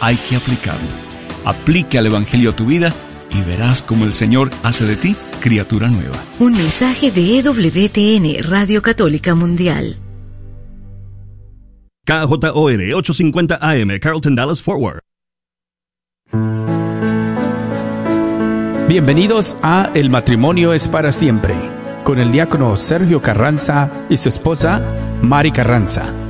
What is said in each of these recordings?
hay que aplicarlo. Aplica el Evangelio a tu vida y verás cómo el Señor hace de ti criatura nueva. Un mensaje de EWTN, Radio Católica Mundial. KJOR 850 AM, Carlton Dallas Forward. Bienvenidos a El matrimonio es para siempre, con el diácono Sergio Carranza y su esposa Mari Carranza.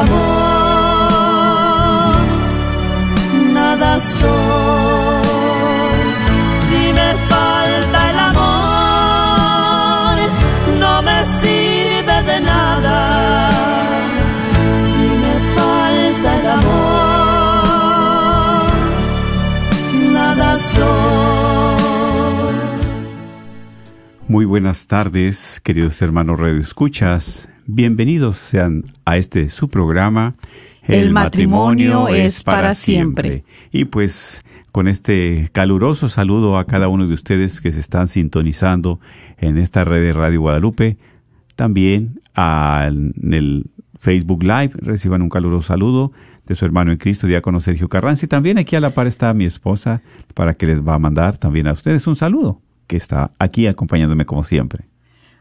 amor, Muy buenas tardes, queridos hermanos Radio Escuchas. Bienvenidos sean a este su programa. El matrimonio es para siempre. Y pues con este caluroso saludo a cada uno de ustedes que se están sintonizando en esta red de Radio Guadalupe, también a- en el Facebook Live, reciban un caluroso saludo de su hermano en Cristo, diácono Sergio Carranza, y también aquí a la par está mi esposa, para que les va a mandar también a ustedes un saludo, que está aquí acompañándome como siempre.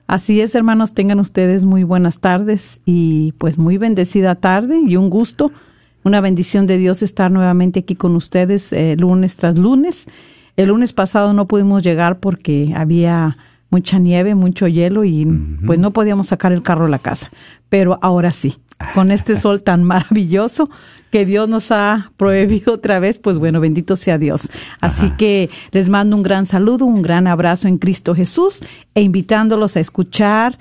Así es, hermanos, tengan ustedes muy buenas tardes y pues muy bendecida tarde y un gusto, una bendición de Dios estar nuevamente aquí con ustedes eh, lunes tras lunes. El lunes pasado no pudimos llegar porque había mucha nieve, mucho hielo y pues no podíamos sacar el carro a la casa, pero ahora sí, con este sol tan maravilloso que Dios nos ha prohibido otra vez, pues bueno, bendito sea Dios. Así que les mando un gran saludo, un gran abrazo en Cristo Jesús e invitándolos a escuchar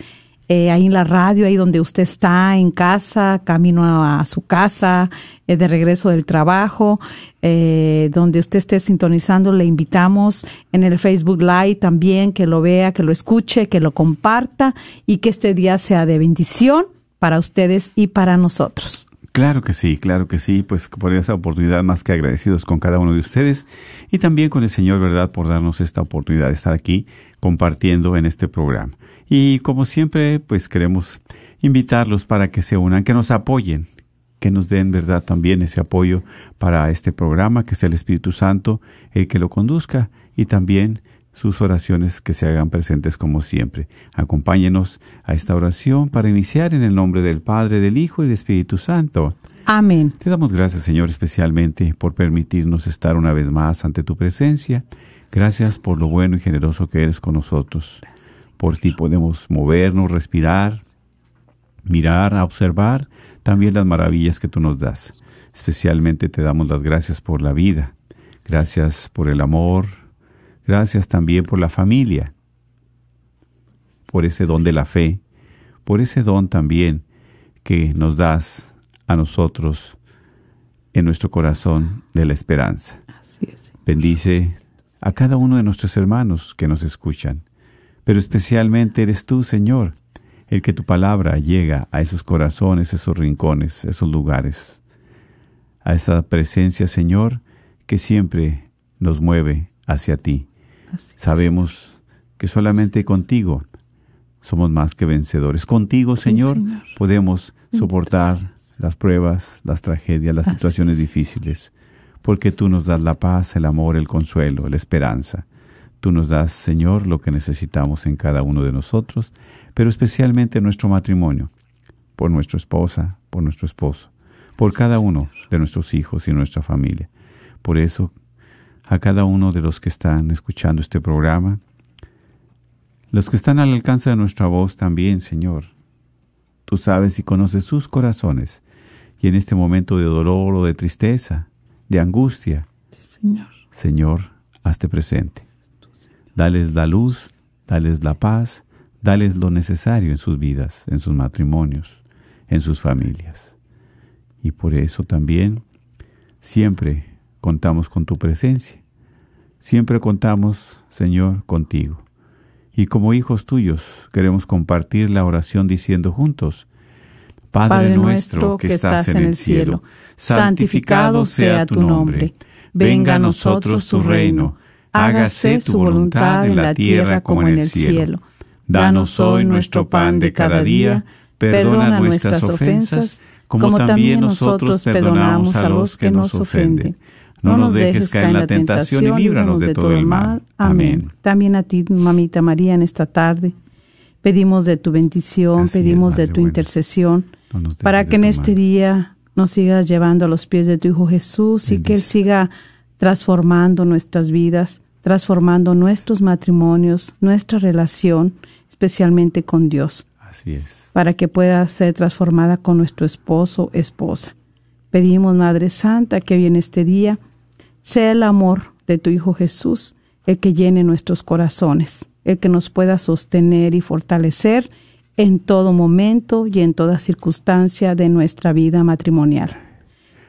eh, ahí en la radio, ahí donde usted está, en casa, camino a, a su casa, eh, de regreso del trabajo, eh, donde usted esté sintonizando, le invitamos en el Facebook Live también que lo vea, que lo escuche, que lo comparta y que este día sea de bendición para ustedes y para nosotros. Claro que sí, claro que sí, pues por esa oportunidad más que agradecidos con cada uno de ustedes y también con el Señor, ¿verdad?, por darnos esta oportunidad de estar aquí compartiendo en este programa. Y como siempre, pues queremos invitarlos para que se unan, que nos apoyen, que nos den, ¿verdad?, también ese apoyo para este programa, que sea el Espíritu Santo el que lo conduzca y también sus oraciones que se hagan presentes como siempre. Acompáñenos a esta oración para iniciar en el nombre del Padre, del Hijo y del Espíritu Santo. Amén. Te damos gracias, Señor, especialmente por permitirnos estar una vez más ante tu presencia. Gracias por lo bueno y generoso que eres con nosotros. Por ti podemos movernos, respirar, mirar, observar también las maravillas que tú nos das. Especialmente te damos las gracias por la vida. Gracias por el amor. Gracias también por la familia. Por ese don de la fe. Por ese don también que nos das a nosotros en nuestro corazón de la esperanza. Así es. Bendice a cada uno de nuestros hermanos que nos escuchan, pero especialmente eres tú, Señor, el que tu palabra llega a esos corazones, esos rincones, esos lugares, a esa presencia, Señor, que siempre nos mueve hacia ti. Así. Sabemos que solamente contigo somos más que vencedores. Contigo, Señor, Señor. podemos soportar las pruebas, las tragedias, las situaciones es. difíciles, porque tú nos das la paz, el amor, el consuelo, la esperanza. Tú nos das, Señor, lo que necesitamos en cada uno de nosotros, pero especialmente en nuestro matrimonio, por nuestra esposa, por nuestro esposo, por cada uno de nuestros hijos y nuestra familia. Por eso, a cada uno de los que están escuchando este programa, los que están al alcance de nuestra voz también, Señor, Tú sabes y conoces sus corazones. Y en este momento de dolor o de tristeza, de angustia, Señor. Señor, hazte presente. Dales la luz, dales la paz, dales lo necesario en sus vidas, en sus matrimonios, en sus familias. Y por eso también siempre contamos con tu presencia. Siempre contamos, Señor, contigo. Y como hijos tuyos queremos compartir la oración diciendo juntos, Padre, nuestro que estás en el cielo, santificado sea tu nombre. Venga a nosotros tu reino. Hágase tu voluntad en la tierra como en el cielo. Danos hoy nuestro pan de cada día. Perdona nuestras ofensas, como también nosotros perdonamos a los que nos ofenden. No nos dejes caer en la tentación y líbranos de todo el mal. Amén. También a ti, mamita María, en esta tarde. Pedimos de tu bendición, Así es, pedimos de tu buena. intercesión, No para que en este mano. día nos sigas llevando a los pies de tu Hijo Jesús y que Él siga transformando nuestras vidas, transformando nuestros matrimonios, nuestra relación, especialmente con Dios Así es. para que pueda ser transformada con nuestro esposo, esposa. Pedimos, Madre Santa, que hoy en este día sea el amor de tu Hijo Jesús el que llene nuestros corazones, el que nos pueda sostener y fortalecer en todo momento y en toda circunstancia de nuestra vida matrimonial.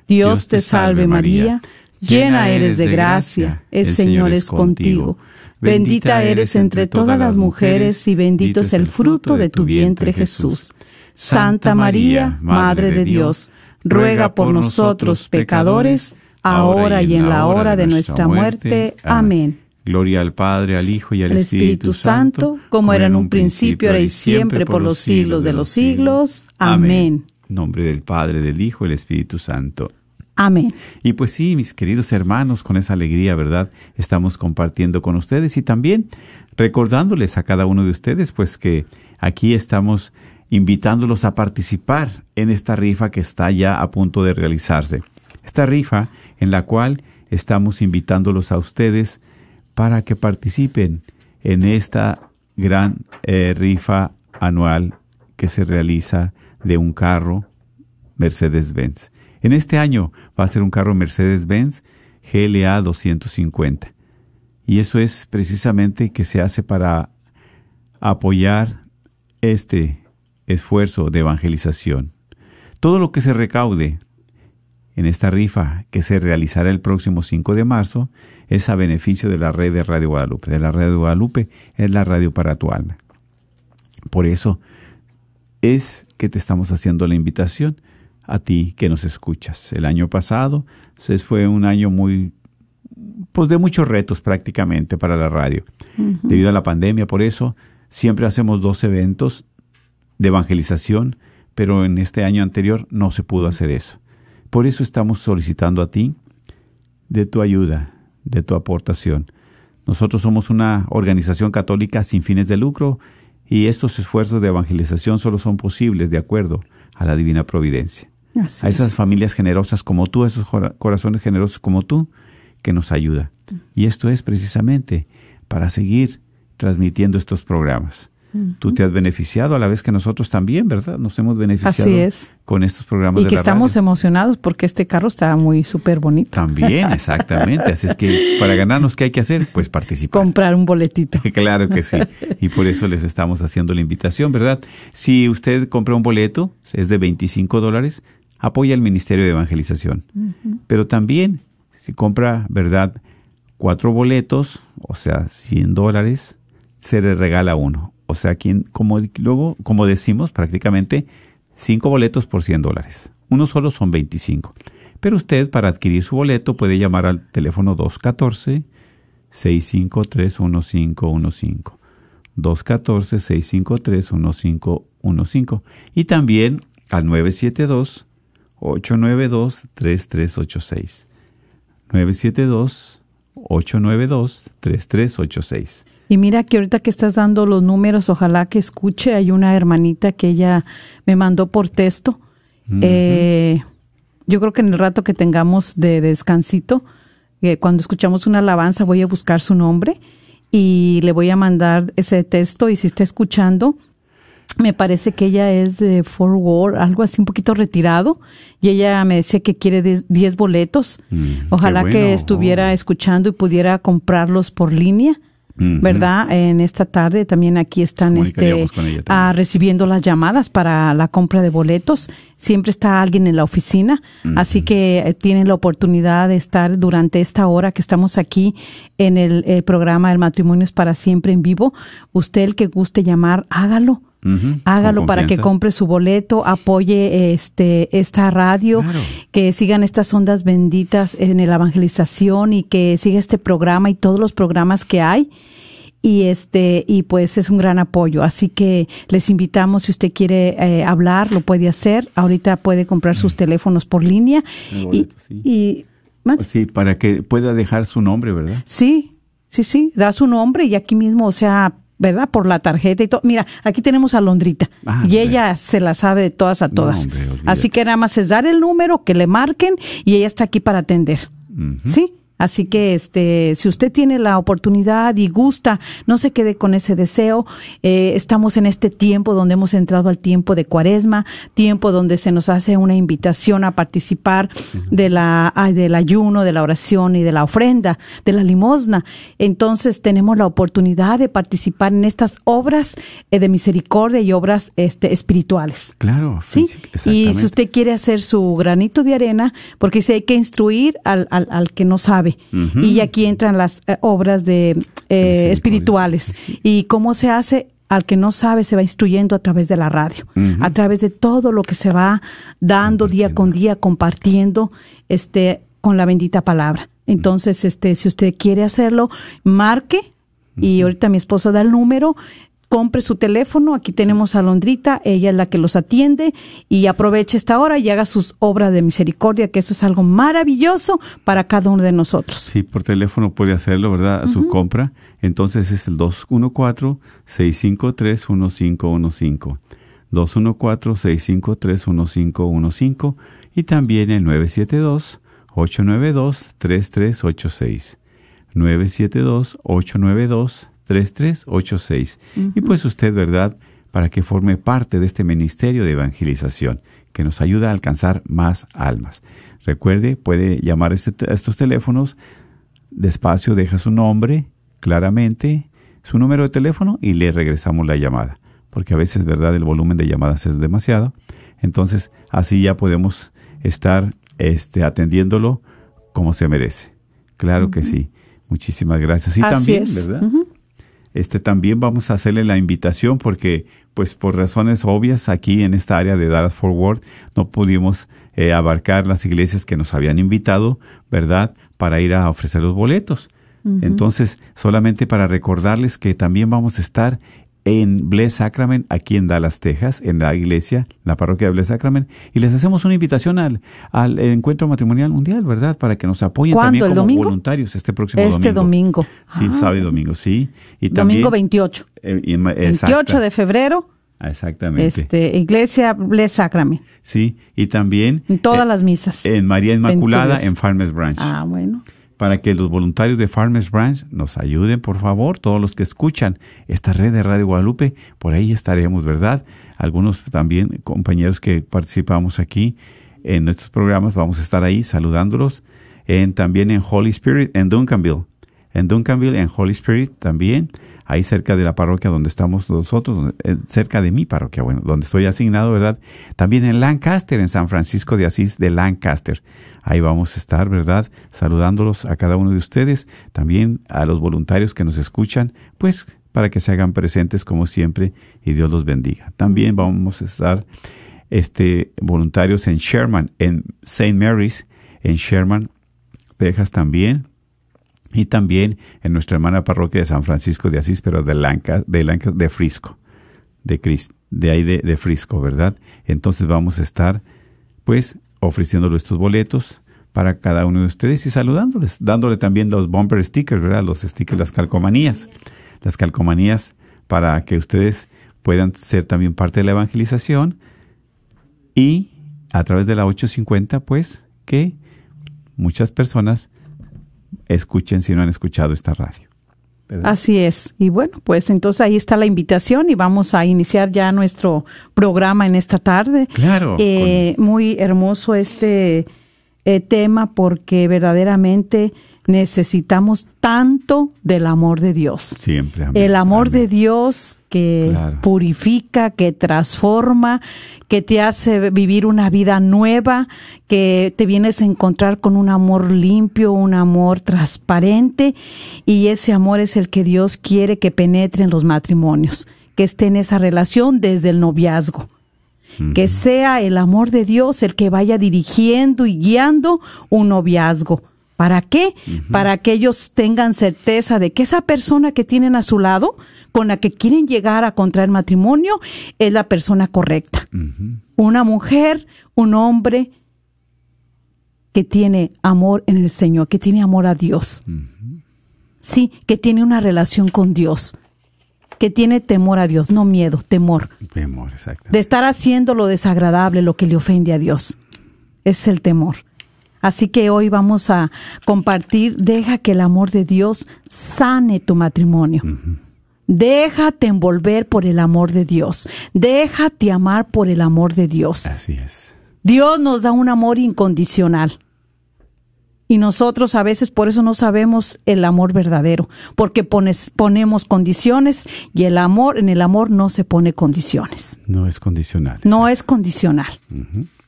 Dios te salve María, llena eres de gracia, el Señor es contigo. Bendita eres entre todas las mujeres y bendito es el fruto de tu vientre Jesús. Santa María, Madre de Dios, ruega por nosotros pecadores, ahora y en la hora de nuestra muerte. Amén. Gloria al Padre, al Hijo y al Espíritu, Espíritu Santo, como era en un principio, ahora y siempre, por los siglos de los siglos. Amén. En nombre del Padre, del Hijo y del Espíritu Santo. Amén. Y pues sí, mis queridos hermanos, con esa alegría, ¿verdad? Estamos compartiendo con ustedes y también recordándoles a cada uno de ustedes, pues que aquí estamos invitándolos a participar en esta rifa que está ya a punto de realizarse. Esta rifa en la cual estamos invitándolos a ustedes para que participen en esta gran eh, rifa anual que se realiza de un carro Mercedes-Benz. En este año va a ser un carro Mercedes-Benz GLA 250. Y eso es precisamente que se hace para apoyar este esfuerzo de evangelización. Todo lo que se recaude en esta rifa que se realizará el próximo 5 de marzo es a beneficio de la red de Radio Guadalupe. De la red de Guadalupe es la radio para tu alma. Por eso es que te estamos haciendo la invitación a ti que nos escuchas. El año pasado se fue un año muy pues de muchos retos prácticamente para la radio. Debido a la pandemia, por eso siempre hacemos dos eventos de evangelización, pero en este año anterior no se pudo hacer eso. Por eso estamos solicitando a ti de tu ayuda, de tu aportación. Nosotros somos una organización católica sin fines de lucro y estos esfuerzos de evangelización solo son posibles de acuerdo a la divina providencia. Así a esas es. familias generosas como tú, a esos cora- corazones generosos como tú, que nos ayuda. Y esto es precisamente para seguir transmitiendo estos programas. Tú te has beneficiado a la vez que nosotros también, ¿verdad? Nos hemos beneficiado Así es. con estos programas Y de que la estamos radio. emocionados porque este carro está muy súper bonito. También, exactamente. Así es que para ganarnos, ¿qué hay que hacer? Pues participar. Comprar un boletito. Claro que sí. Y por eso les estamos haciendo la invitación, ¿verdad? Si usted compra un boleto, es de 25 dólares, apoya al Ministerio de Evangelización. Pero también, si compra, ¿verdad? Cuatro boletos, o sea, 100 dólares, se le regala uno. O sea, quien, como luego, como decimos, prácticamente cinco boletos por 100 dólares. Uno solo son 25. Pero usted, para adquirir su boleto, puede llamar al teléfono 214 653-1515. 214-653-1515. Y también al 972-892-3386. 972-892-3386. Y mira que ahorita que estás dando los números, ojalá que escuche. Hay una hermanita que ella me mandó por texto. Eh, yo creo que en el rato que tengamos de descansito, eh, cuando escuchamos una alabanza, voy a buscar su nombre y le voy a mandar ese texto. Y si está escuchando, me parece que ella es de Fort Worth, algo así un poquito retirado, y ella me decía que quiere 10 boletos. Mm, Ojalá que estuviera Oh. escuchando y pudiera comprarlos por línea. ¿Verdad? En esta tarde también aquí están este, ah, recibiendo las llamadas para la compra de boletos. Siempre está alguien en la oficina, así que eh, tienen la oportunidad de estar durante esta hora que estamos aquí en el, el programa El matrimonio es para siempre en vivo. Usted el que guste llamar, hágalo. Hágalo para que compre su boleto, apoye este esta radio, Claro. que sigan estas ondas benditas en la evangelización y que siga este programa y todos los programas que hay y este y pues es un gran apoyo así que les invitamos si usted quiere eh, hablar lo puede hacer ahorita puede comprar sus teléfonos por línea y, sí. y- ¿mande? Sí, para que pueda dejar su nombre, ¿verdad? sí sí sí da su nombre y aquí mismo o sea verdad por la tarjeta y todo. Mira aquí tenemos a Londrita. Ah, y ella se la sabe de todas a No, todas. hombre, así que nada más es dar el número que le marquen y ella está aquí para atender. Sí, así que este, si usted tiene la oportunidad y gusta, no se quede con ese deseo. Eh, estamos en este tiempo donde hemos entrado al tiempo de Cuaresma, tiempo donde se nos hace una invitación a participar de la ay, del ayuno, de la oración y de la ofrenda, de la limosna. Entonces tenemos la oportunidad de participar en estas obras eh, de misericordia y obras este, espirituales. Claro, Sí, y si usted quiere hacer su granito de arena, porque si hay que instruir al, al, al que no sabe. Y aquí entran las eh, obras de eh, espirituales. Y cómo se hace al que no sabe se va instruyendo a través de la radio, a través de todo lo que se va dando día con día, compartiendo este con la bendita palabra. Entonces, este, si usted quiere hacerlo, marque. Y ahorita mi esposo da el número, compre su teléfono, aquí tenemos a Londrita, ella es la que los atiende y aproveche esta hora y haga sus obras de misericordia, que eso es algo maravilloso para cada uno de nosotros. Sí, por teléfono puede hacerlo, ¿verdad? Su compra. Entonces es el 214-653-1515. 214-653-1515. Y también el 972-892-3386. 972-892-3386. Y pues usted, ¿verdad? Para que forme parte de este ministerio de evangelización que nos ayuda a alcanzar más almas. Recuerde, puede llamar a, este- a estos teléfonos, despacio deja su nombre, claramente, su número de teléfono y le regresamos la llamada. Porque a veces, ¿verdad?, el volumen de llamadas es demasiado. Entonces, así ya podemos estar este, atendiéndolo como se merece. Claro que sí. Muchísimas gracias. Y Así también, es. ¿verdad? Este también vamos a hacerle la invitación porque, pues, por razones obvias, aquí en esta área de Dallas Fort Worth no pudimos eh, abarcar las iglesias que nos habían invitado, ¿verdad?, para ir a ofrecer los boletos. Entonces, solamente para recordarles que también vamos a estar en Bless Sacrament, aquí en Dallas, Texas, en la iglesia, la parroquia de Bless Sacrament, y les hacemos una invitación al, al encuentro matrimonial mundial, ¿verdad?, para que nos apoyen también ¿El como domingo? voluntarios este próximo Este domingo. Sí, Ah. sábado y domingo, sí. Y Domingo también, 28. eh, y ma- 28 exacta- de febrero, Exactamente. este, Iglesia Bless Sacrament, Sí, y también en todas eh, las misas. en María Inmaculada Dios. en Farmers Branch. ah, bueno. Para que los voluntarios de Farmers Branch nos ayuden, por favor, todos los que escuchan esta red de Radio Guadalupe, por ahí estaremos, ¿verdad? Algunos también compañeros que participamos aquí en nuestros programas, vamos a estar ahí saludándolos. En, también en Holy Spirit, en Duncanville. En Duncanville, en Holy Spirit también, ahí cerca de la parroquia donde estamos nosotros, eh, cerca de mi parroquia, bueno, donde estoy asignado, ¿verdad? También en Lancaster, en San Francisco de Asís de Lancaster. Ahí vamos a estar, ¿verdad? Saludándolos a cada uno de ustedes, también a los voluntarios que nos escuchan, pues para que se hagan presentes como siempre y Dios los bendiga. También vamos a estar este, voluntarios en Sherman, en St. Mary's, en Sherman, Texas también, y también en nuestra hermana parroquia de San Francisco de Asís, pero de Lanca, de, Lanca, de Frisco, de, Cris- de ahí de, de Frisco, ¿verdad? Entonces vamos a estar, pues, ofreciéndole estos boletos para cada uno de ustedes y saludándoles, dándole también los bumper stickers, ¿verdad? Los stickers, las calcomanías, las calcomanías para que ustedes puedan ser también parte de la evangelización y a través de la 850, pues, que muchas personas escuchen si no han escuchado esta radio. ¿Verdad? Así es. Y bueno, pues entonces ahí está la invitación y vamos a iniciar ya nuestro programa en esta tarde. Claro, Eh, Muy hermoso este eh, tema porque verdaderamente necesitamos tanto del amor de Dios. Siempre. amén, El amor amén. de Dios que Claro. purifica, que transforma, que te hace vivir una vida nueva, que te vienes a encontrar con un amor limpio, un amor transparente y ese amor es el que Dios quiere que penetre en los matrimonios, que esté en esa relación desde el noviazgo. Que sea el amor de Dios el que vaya dirigiendo y guiando un noviazgo. ¿Para qué? Para que ellos tengan certeza de que esa persona que tienen a su lado, con la que quieren llegar a contraer matrimonio, es la persona correcta. Una mujer, un hombre que tiene amor en el Señor, que tiene amor a Dios. Sí, que tiene una relación con Dios, que tiene temor a Dios, no miedo, temor Temor, exacto. de estar haciendo lo desagradable, lo que le ofende a Dios. Es el temor. Así que hoy vamos a compartir, deja que el amor de Dios sane tu matrimonio. Déjate envolver por el amor de Dios. Déjate amar por el amor de Dios. Así es. Dios nos da un amor incondicional. Y nosotros a veces por eso no sabemos el amor verdadero, porque pones- ponemos condiciones y el amor, en el amor no se pone condiciones. No es condicional. No es condicional.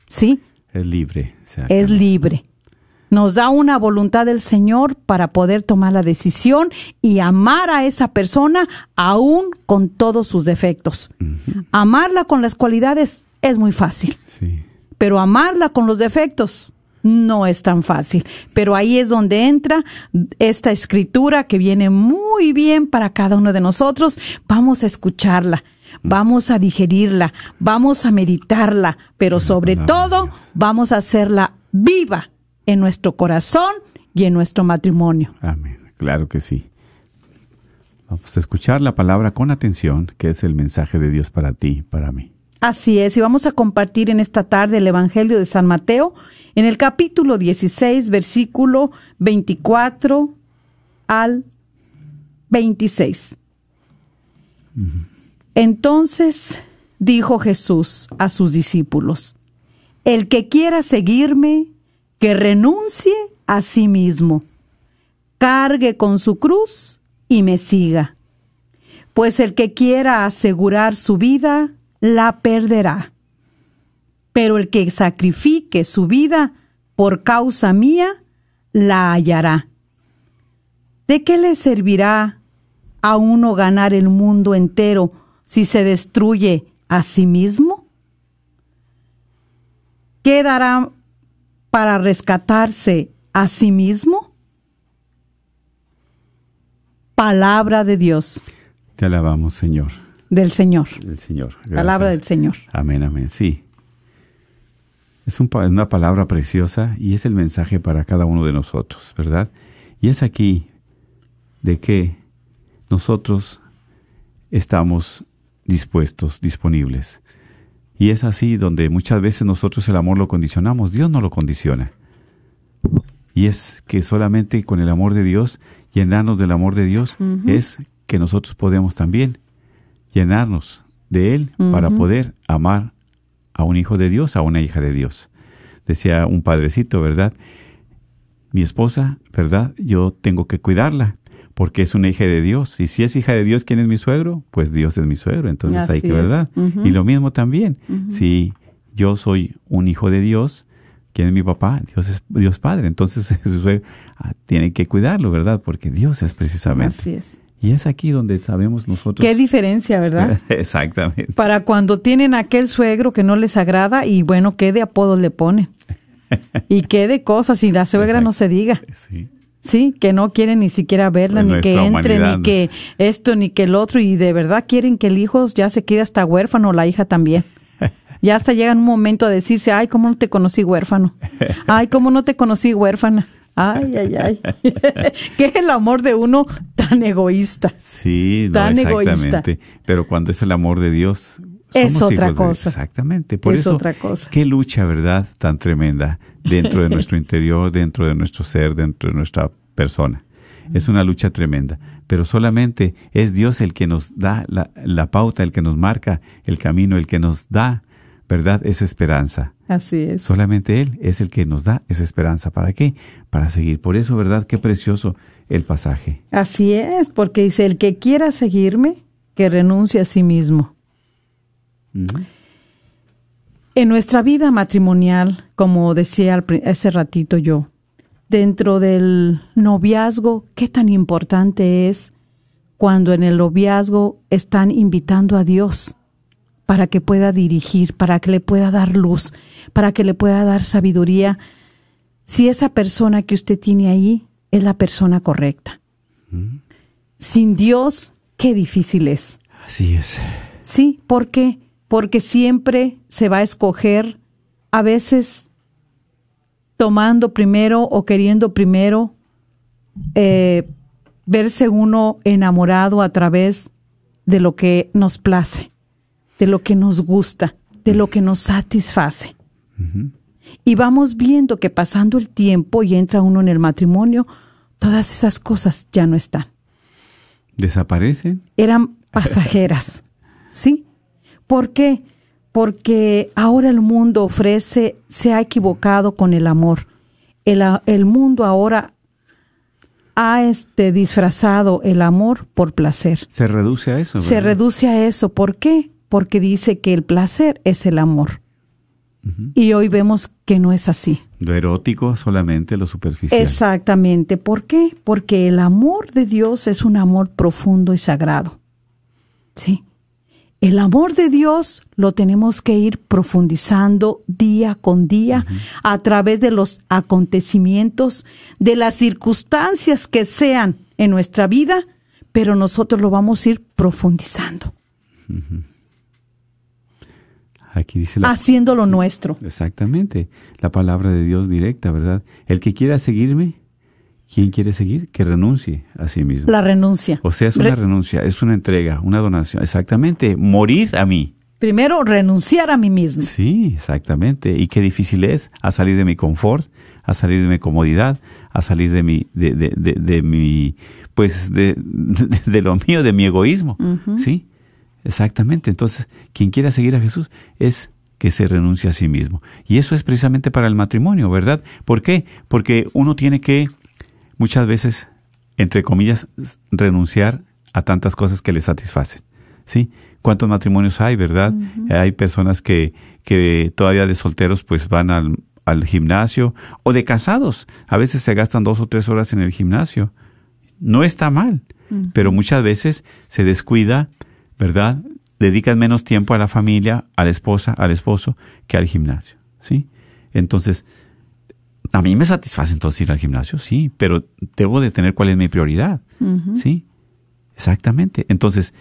¿Sí? Es libre. Es libre. Nos da una voluntad del Señor para poder tomar la decisión y amar a esa persona aún con todos sus defectos. Amarla con las cualidades es muy fácil, Sí. pero amarla con los defectos no es tan fácil. Pero ahí es donde entra esta escritura que viene muy bien para cada uno de nosotros. Vamos a escucharla. Vamos a digerirla, vamos a meditarla, pero sobre todo vamos a hacerla viva en nuestro corazón y en nuestro matrimonio. Amén. Claro que sí. Vamos a escuchar la palabra con atención, que es el mensaje de Dios para ti, para mí. Así es, y vamos a compartir en esta tarde el Evangelio de San Mateo en el capítulo 16, versículo 24 al 26. Entonces dijo Jesús a sus discípulos, el que quiera seguirme, que renuncie a sí mismo, cargue con su cruz y me siga. Pues el que quiera asegurar su vida, la perderá. Pero el que sacrifique su vida por causa mía, la hallará. ¿De qué le servirá a uno ganar el mundo entero si se destruye a sí mismo? ¿Qué dará para rescatarse a sí mismo? Palabra de Dios, Te alabamos, Señor. del Señor. El Señor. Palabra del. Señor. Amén, amén. Sí. Es un una palabra preciosa y es el mensaje para cada uno de nosotros, ¿verdad? Y es aquí de que nosotros estamos dispuestos, disponibles. Y es así donde muchas veces nosotros el amor lo condicionamos, Dios no lo condiciona. Y es que solamente con el amor de Dios, llenarnos del amor de Dios, es que nosotros podemos también llenarnos de Él para poder amar a un hijo de Dios, a una hija de Dios. Decía un padrecito, ¿verdad? Mi esposa, ¿verdad? Yo tengo que cuidarla porque es una hija de Dios. Y si es hija de Dios, ¿quién es mi suegro? Pues Dios es mi suegro. Entonces hay Así que, es. ¿verdad? Y lo mismo también. Si yo soy un hijo de Dios, ¿quién es mi papá? Dios es Dios Padre. Entonces su suegro ah, tiene que cuidarlo, ¿verdad? Porque Dios es precisamente. Así es. Y es aquí donde sabemos nosotros. Qué diferencia, ¿verdad? Exactamente. Para cuando tienen aquel suegro que no les agrada y bueno, qué de apodos le ponen. Y qué de cosas, y la suegra no se diga. Sí. Sí, que no quieren ni siquiera verla, Pues ni que entre, humanidad, ni que esto, ni que el otro, y de verdad quieren que el hijo ya se quede hasta huérfano, la hija también. Ya hasta llega un momento a decirse, ay, ¿cómo no te conocí huérfano? Ay, ¿cómo no te conocí huérfana? Ay, ay, ay. que es el amor de uno tan egoísta. Sí, no, Tan egoísta. exactamente. Pero cuando es el amor de Dios, Es otra de- cosa. exactamente. Por Es eso, otra cosa. qué lucha, ¿verdad? Tan tremenda dentro de nuestro interior, dentro de nuestro ser, dentro de nuestra persona. Es una lucha tremenda, pero solamente es Dios el que nos da la, la pauta, el que nos marca el camino, el que nos da, ¿verdad?, esa esperanza. Así es. Solamente Él es el que nos da esa esperanza. ¿Para qué? Para seguir. Por eso, ¿verdad? Qué precioso el pasaje. Así es, porque dice, el que quiera seguirme, que renuncie a sí mismo. En nuestra vida matrimonial, como decía hace ratito yo, dentro del noviazgo, qué tan importante es cuando en el noviazgo están invitando a Dios para que pueda dirigir, para que le pueda dar luz, para que le pueda dar sabiduría, si esa persona que usted tiene ahí es la persona correcta. Sin Dios, qué difícil es. Así es. Sí, ¿por qué? Porque siempre se va a escoger, a veces tomando primero o queriendo primero eh, verse uno enamorado a través de lo que nos place, de lo que nos gusta, de lo que nos satisface. Y vamos viendo que pasando el tiempo y entra uno en el matrimonio, todas esas cosas ya no están ¿Desaparecen? eran pasajeras. ¿Sí? ¿Por qué? Porque ahora el mundo ofrece, se ha equivocado con el amor. El, el mundo ahora ha este, disfrazado el amor por placer. Se reduce a eso. Se reduce a eso. ¿Por qué? Porque dice que el placer es el amor. Y hoy vemos que no es así. Lo erótico solamente, lo superficial. Exactamente. ¿Por qué? Porque el amor de Dios es un amor profundo y sagrado. Sí. El amor de Dios lo tenemos que ir profundizando día con día a través de los acontecimientos, de las circunstancias que sean en nuestra vida, pero nosotros lo vamos a ir profundizando, Aquí dice la, haciéndolo nuestro. Exactamente. La palabra de Dios directa, ¿verdad? El que quiera seguirme, ¿quién quiere seguir? Que renuncie a sí mismo. La renuncia. o sea, es una Re- renuncia, es una entrega, una donación. Exactamente. Morir a mí. primero, renunciar a mí mismo. Sí, exactamente. Y qué difícil es a salir de mi confort, a salir de mi comodidad, a salir de mi, de, de, de, de mi, pues, de, de, de lo mío, de mi egoísmo. Sí, exactamente. Entonces, quien quiera seguir a Jesús es que se renuncie a sí mismo. Y eso es precisamente para el matrimonio, ¿verdad? ¿Por qué? Porque uno tiene que muchas veces, entre comillas, renunciar a tantas cosas que le satisfacen. ¿Sí? ¿Cuántos matrimonios hay, verdad? Hay personas que, que todavía de solteros pues van al, al gimnasio o de casados. A veces se gastan dos o tres horas en el gimnasio. No está mal, pero muchas veces se descuida, ¿verdad? Dedican menos tiempo a la familia, a la esposa, al esposo, que al gimnasio. ¿Sí? Entonces, a mí me satisface entonces ir al gimnasio, sí, pero debo de tener cuál es mi prioridad, ¿sí? Exactamente. Entonces,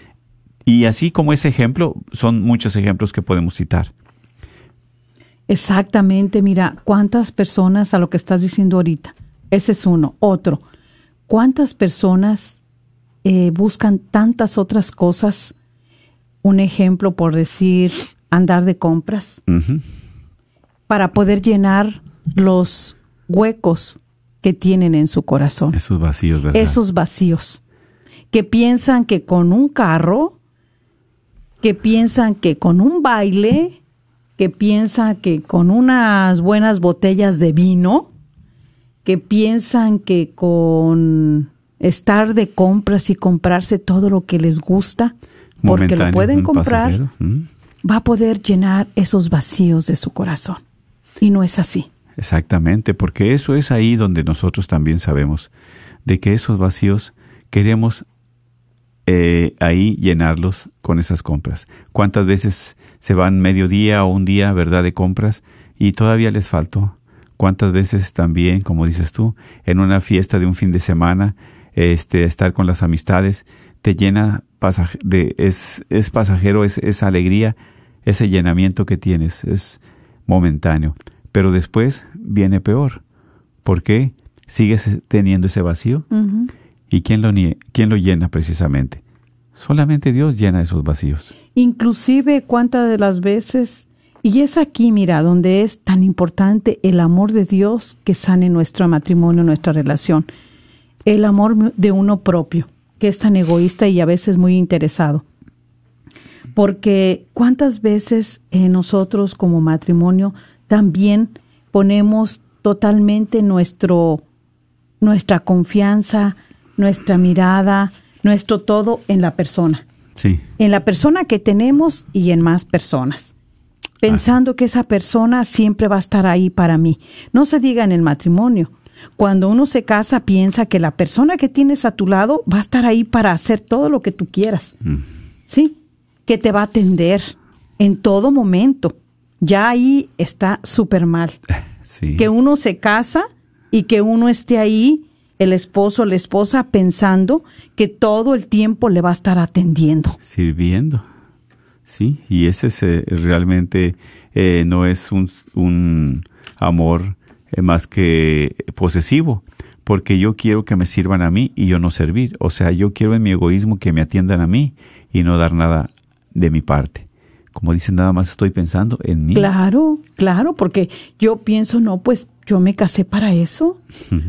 y así como ese ejemplo, son muchos ejemplos que podemos citar. Exactamente, mira, cuántas personas a lo que estás diciendo ahorita. Ese es uno. Otro, cuántas personas eh, buscan tantas otras cosas. Un ejemplo, por decir, andar de compras, para poder llenar los huecos que tienen en su corazón. Esos vacíos, ¿verdad? Esos vacíos. Que piensan que con un carro, que piensan que con un baile, que piensan que con unas buenas botellas de vino, que piensan que con estar de compras y comprarse todo lo que les gusta, porque lo pueden comprar, va a poder llenar esos vacíos de su corazón. Y no es así. Exactamente, porque eso es ahí donde nosotros también sabemos de que esos vacíos queremos eh, ahí llenarlos con esas compras. ¿Cuántas veces se van mediodía o un día, verdad, de compras y todavía les faltó? ¿Cuántas veces también, como dices tú, en una fiesta de un fin de semana, este, estar con las amistades, te llena de, es, es pasajero, es, esa alegría, ese llenamiento que tienes, es momentáneo. Pero después viene peor. ¿Por qué? Sigues teniendo ese vacío. ¿Y quién lo, quién lo llena precisamente? Solamente Dios llena esos vacíos. Inclusive cuántas de las veces, y es aquí, mira, donde es tan importante el amor de Dios que sane nuestro matrimonio, nuestra relación. el amor de uno propio, que es tan egoísta y a veces muy interesado. Porque cuántas veces eh, nosotros como matrimonio también ponemos totalmente nuestro, nuestra confianza, nuestra mirada, nuestro todo en la persona. Sí. En la persona que tenemos y en más personas. Pensando que esa persona siempre va a estar ahí para mí. No se diga en el matrimonio. Cuando uno se casa, piensa que la persona que tienes a tu lado va a estar ahí para hacer todo lo que tú quieras. Mm. Sí, que te va a atender en todo momento. Ya ahí está súper mal. Sí. Que uno se casa y que uno esté ahí, el esposo o la esposa, pensando que todo el tiempo le va a estar atendiendo. Sirviendo. Sí, y ese es, eh, realmente eh, no es un, un amor eh, más que posesivo, porque yo quiero que me sirvan a mí y yo no servir. O sea, yo quiero en mi egoísmo que me atiendan a mí y no dar nada de mi parte. Como dicen, nada más estoy pensando en mí. Claro, claro, porque yo pienso, no, pues yo me casé para eso,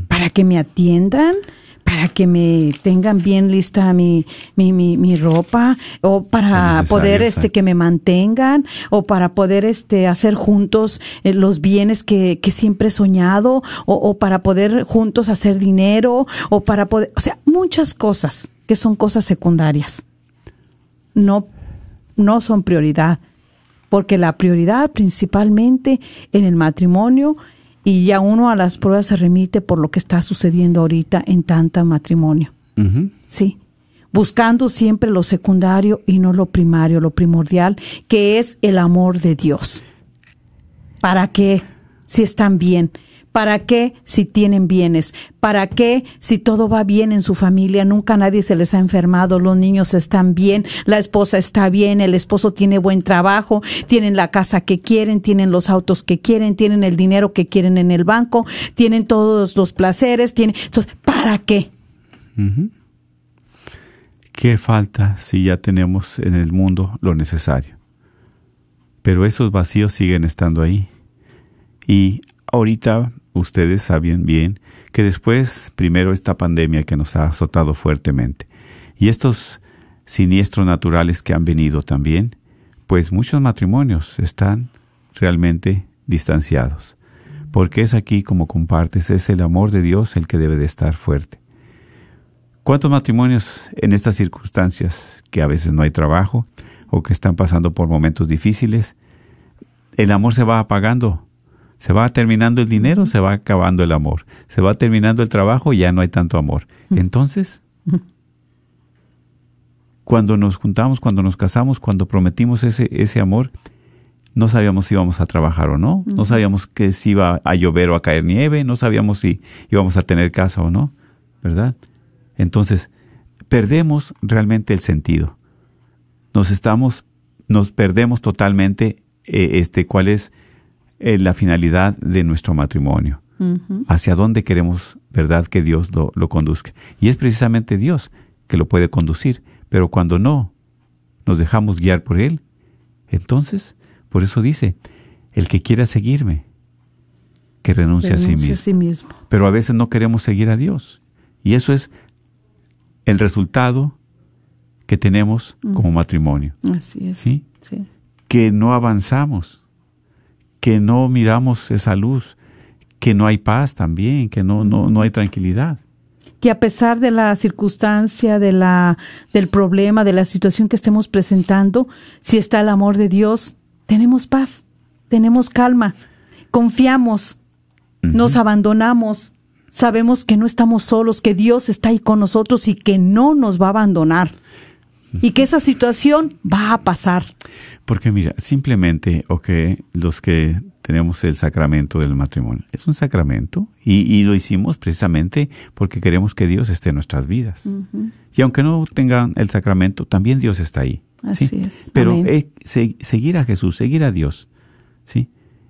para que me atiendan, para que me tengan bien lista mi, mi, mi, mi ropa, o para poder este que me mantengan, o para poder este hacer juntos eh, los bienes que, que siempre he soñado, o, o para poder juntos hacer dinero, o para poder, o sea, muchas cosas que son cosas secundarias. No, no son prioridad porque la prioridad principalmente en el matrimonio y ya uno a las pruebas se remite por lo que está sucediendo ahorita en tanta matrimonio. Sí. Buscando siempre lo secundario y no lo primario, lo primordial, que es el amor de Dios. ¿Para qué? Si están bien. ¿Para qué si tienen bienes? ¿Para qué si todo va bien en su familia? Nunca nadie se les ha enfermado, los niños están bien, la esposa está bien, el esposo tiene buen trabajo, tienen la casa que quieren, tienen los autos que quieren, tienen el dinero que quieren en el banco, tienen todos los placeres, tienen... ¿para qué? ¿Qué falta si ya tenemos en el mundo lo necesario? Pero esos vacíos siguen estando ahí. Y ahorita ustedes saben bien que después, primero esta pandemia que nos ha azotado fuertemente y estos siniestros naturales que han venido también, pues muchos matrimonios están realmente distanciados. Porque es aquí como compartes, es el amor de Dios el que debe de estar fuerte. ¿Cuántos matrimonios en estas circunstancias, que a veces no hay trabajo o que están pasando por momentos difíciles, el amor se va apagando? Se va terminando el dinero, se va acabando el amor. Se va terminando el trabajo, ya no hay tanto amor. Entonces, cuando nos juntamos, cuando nos casamos, cuando prometimos ese, ese amor, no sabíamos si íbamos a trabajar o no, no sabíamos que si iba a llover o a caer nieve, no sabíamos si íbamos a tener casa o no, ¿verdad? Entonces, perdemos realmente el sentido. Nos estamos, nos perdemos totalmente eh, este, cuál es eh, la finalidad de nuestro matrimonio. Hacia dónde queremos, ¿verdad?, que Dios lo, lo conduzca. Y es precisamente Dios que lo puede conducir. Pero cuando no nos dejamos guiar por Él, entonces, por eso dice, el que quiera seguirme, que renuncie, a sí mismo. a sí mismo. Pero a veces no queremos seguir a Dios. Y eso es el resultado que tenemos como matrimonio. Así es. ¿Sí? sí. Que no avanzamos, que no miramos esa luz, que no hay paz también, que no, no, no hay tranquilidad. que a pesar de la circunstancia, de la, del problema, de la situación que estemos presentando, si está el amor de Dios, tenemos paz, tenemos calma, confiamos, nos abandonamos, sabemos que no estamos solos, que Dios está ahí con nosotros y que no nos va a abandonar. Y que esa situación va a pasar. Porque mira, simplemente, ok, los que tenemos el sacramento del matrimonio, es un sacramento y, y lo hicimos precisamente porque queremos que Dios esté en nuestras vidas. Y aunque no tengan el sacramento, también Dios está ahí. ¿sí? Así es. Pero eh, se- seguir a Jesús, seguir a Dios, ¿sí?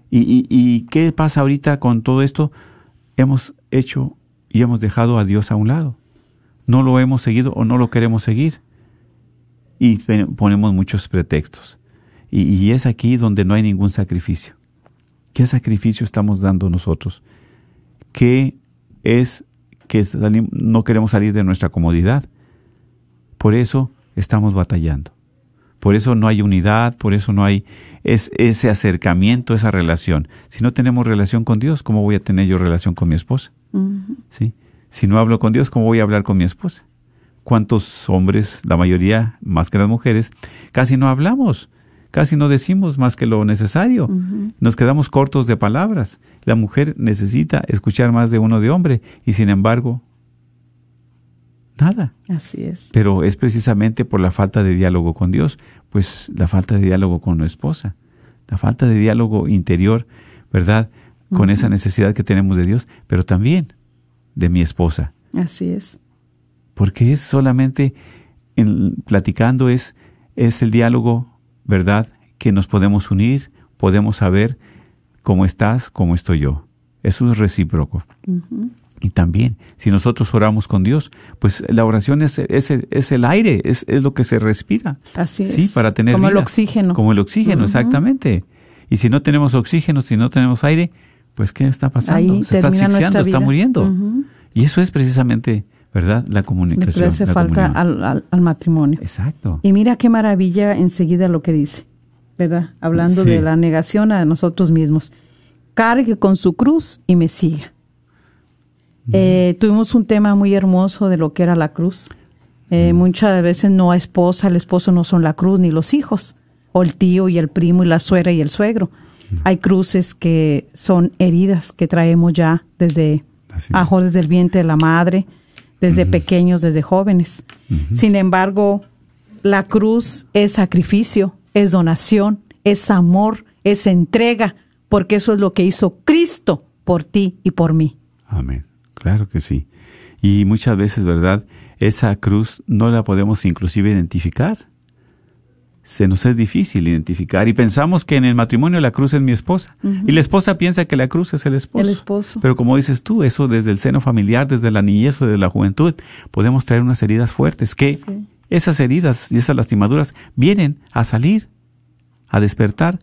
Y, y, ¿Y qué pasa ahorita con todo esto? Hemos hecho y hemos dejado a Dios a un lado. No lo hemos seguido o no lo queremos seguir. Y ponemos muchos pretextos. Y, y es aquí donde no hay ningún sacrificio. ¿Qué sacrificio estamos dando nosotros? ¿Qué es que no queremos salir de nuestra comodidad. Por eso estamos batallando. Por eso no hay unidad, por eso no hay es, ese acercamiento, esa relación. Si no tenemos relación con Dios, ¿cómo voy a tener yo relación con mi esposa? ¿Sí? Si no hablo con Dios, ¿cómo voy a hablar con mi esposa? ¿Cuántos hombres, la mayoría más que las mujeres, casi no hablamos? Casi no decimos más que lo necesario. Nos quedamos cortos de palabras. La mujer necesita escuchar más de uno de hombre y sin embargo, nada. Así es. Pero es precisamente por la falta de diálogo con Dios, pues la falta de diálogo con la esposa, la falta de diálogo interior, ¿verdad? Con esa necesidad que tenemos de Dios, pero también de mi esposa, Así es. Porque es solamente en, platicando es es el diálogo, ¿verdad? Que nos podemos unir, podemos saber cómo estás, cómo estoy yo. Eso es recíproco. Y también, si nosotros oramos con Dios, pues la oración es, es, el- es el aire, es, es lo que se respira. Así Sí, es. para tener Como el oxígeno. Como el oxígeno, exactamente. Y si no tenemos oxígeno, si no tenemos aire, pues ¿qué está pasando? Ahí se está asfixiando, está muriendo. Y eso es precisamente, ¿verdad? La Le comunicación. hace la falta al, al- al matrimonio. Exacto. Y mira qué maravilla enseguida lo que dice, ¿verdad? Hablando Sí. de la negación a nosotros mismos. Cargue con su cruz y me siga. Eh, tuvimos un tema muy hermoso de lo que era la cruz. Eh, Muchas veces no a esposa, el esposo no son la cruz ni los hijos, o el tío y el primo y la suegra y el suegro. Hay cruces que son heridas que traemos ya desde ajo desde el vientre de la madre, desde pequeños, desde jóvenes. Sin embargo, la cruz es sacrificio, es donación, es amor, es entrega, porque eso es lo que hizo Cristo por ti y por mí. Amén. Claro que sí. Y muchas veces, ¿verdad? Esa cruz no la podemos inclusive identificar. Se nos es difícil identificar y pensamos que en el matrimonio la cruz es mi esposa. Y la esposa piensa que la cruz es el esposo. El esposo. Pero como dices tú, eso desde el seno familiar, desde la niñez o desde la juventud, podemos traer unas heridas fuertes que Sí. esas heridas y esas lastimaduras vienen a salir, a despertar,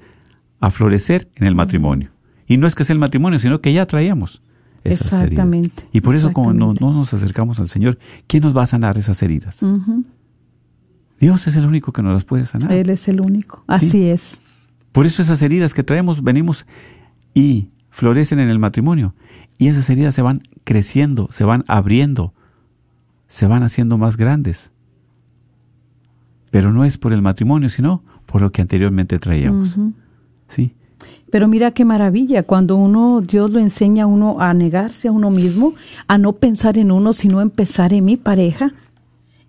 a florecer en el matrimonio. Y no es que sea el matrimonio, sino que ya traíamos esas heridas. Exactamente, Y por eso como no, nos acercamos al Señor, ¿quién nos va a sanar esas heridas? Dios es el único que nos las puede sanar. Él es el único. Así es. Por eso esas heridas que traemos, venimos y florecen en el matrimonio. Y esas heridas se van creciendo, se van abriendo, se van haciendo más grandes. Pero no es por el matrimonio, sino por lo que anteriormente traíamos. ¿Sí? Pero mira qué maravilla, cuando uno, Dios lo enseña a uno a negarse a uno mismo, a no pensar en uno, sino pensar en mi pareja,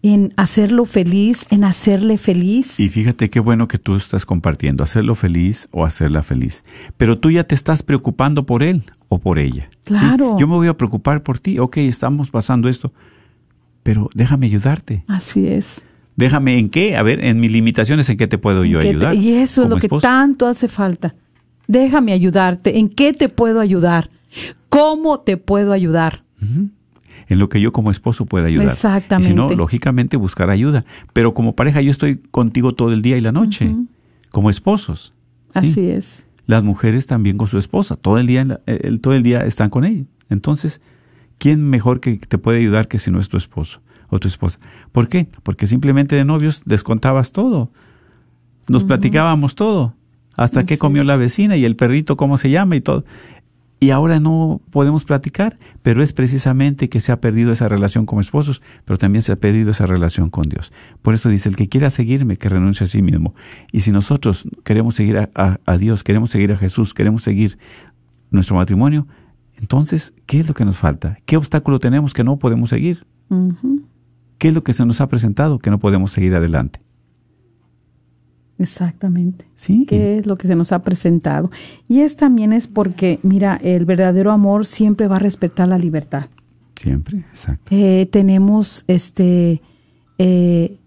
en hacerlo feliz, en hacerle feliz. Y fíjate qué bueno que tú estás compartiendo, hacerlo feliz o hacerla feliz. Pero tú ya te estás preocupando por él o por ella. ¿sí? Claro. Yo me voy a preocupar por ti. Ok, estamos pasando esto. Pero déjame ayudarte. Así es. Déjame en qué, a ver, en mis limitaciones, en qué te puedo yo te- ayudar. y eso es lo que tanto hace falta. Déjame ayudarte. ¿En qué te puedo ayudar? ¿Cómo te puedo ayudar? En lo que yo como esposo pueda ayudar. Exactamente. Y si no, lógicamente buscar ayuda. Pero como pareja yo estoy contigo todo el día y la noche. Como esposos. ¿sí? Así es. Las mujeres también con su esposa. Todo el día, en la- eh, el- todo el día están con ella. Entonces, ¿quién mejor que te puede ayudar que si no es tu esposo o tu esposa? ¿Por qué? Porque simplemente de novios les contabas todo. Nos platicábamos todo. Hasta qué comió es. la vecina y el perrito cómo se llama y todo. Y ahora no podemos platicar, pero es precisamente que se ha perdido esa relación como esposos, pero también se ha perdido esa relación con Dios. Por eso dice, el que quiera seguirme, que renuncie a sí mismo. Y si nosotros queremos seguir a, a- a Dios, queremos seguir a Jesús, queremos seguir nuestro matrimonio, entonces, ¿qué es lo que nos falta? ¿Qué obstáculo tenemos que no podemos seguir? ¿Qué es lo que se nos ha presentado que no podemos seguir adelante? Exactamente. Sí. ¿Qué es lo que se nos ha presentado? Y es también es porque, mira, el verdadero amor siempre va a respetar la libertad. Siempre, exacto. Eh, tenemos este eh,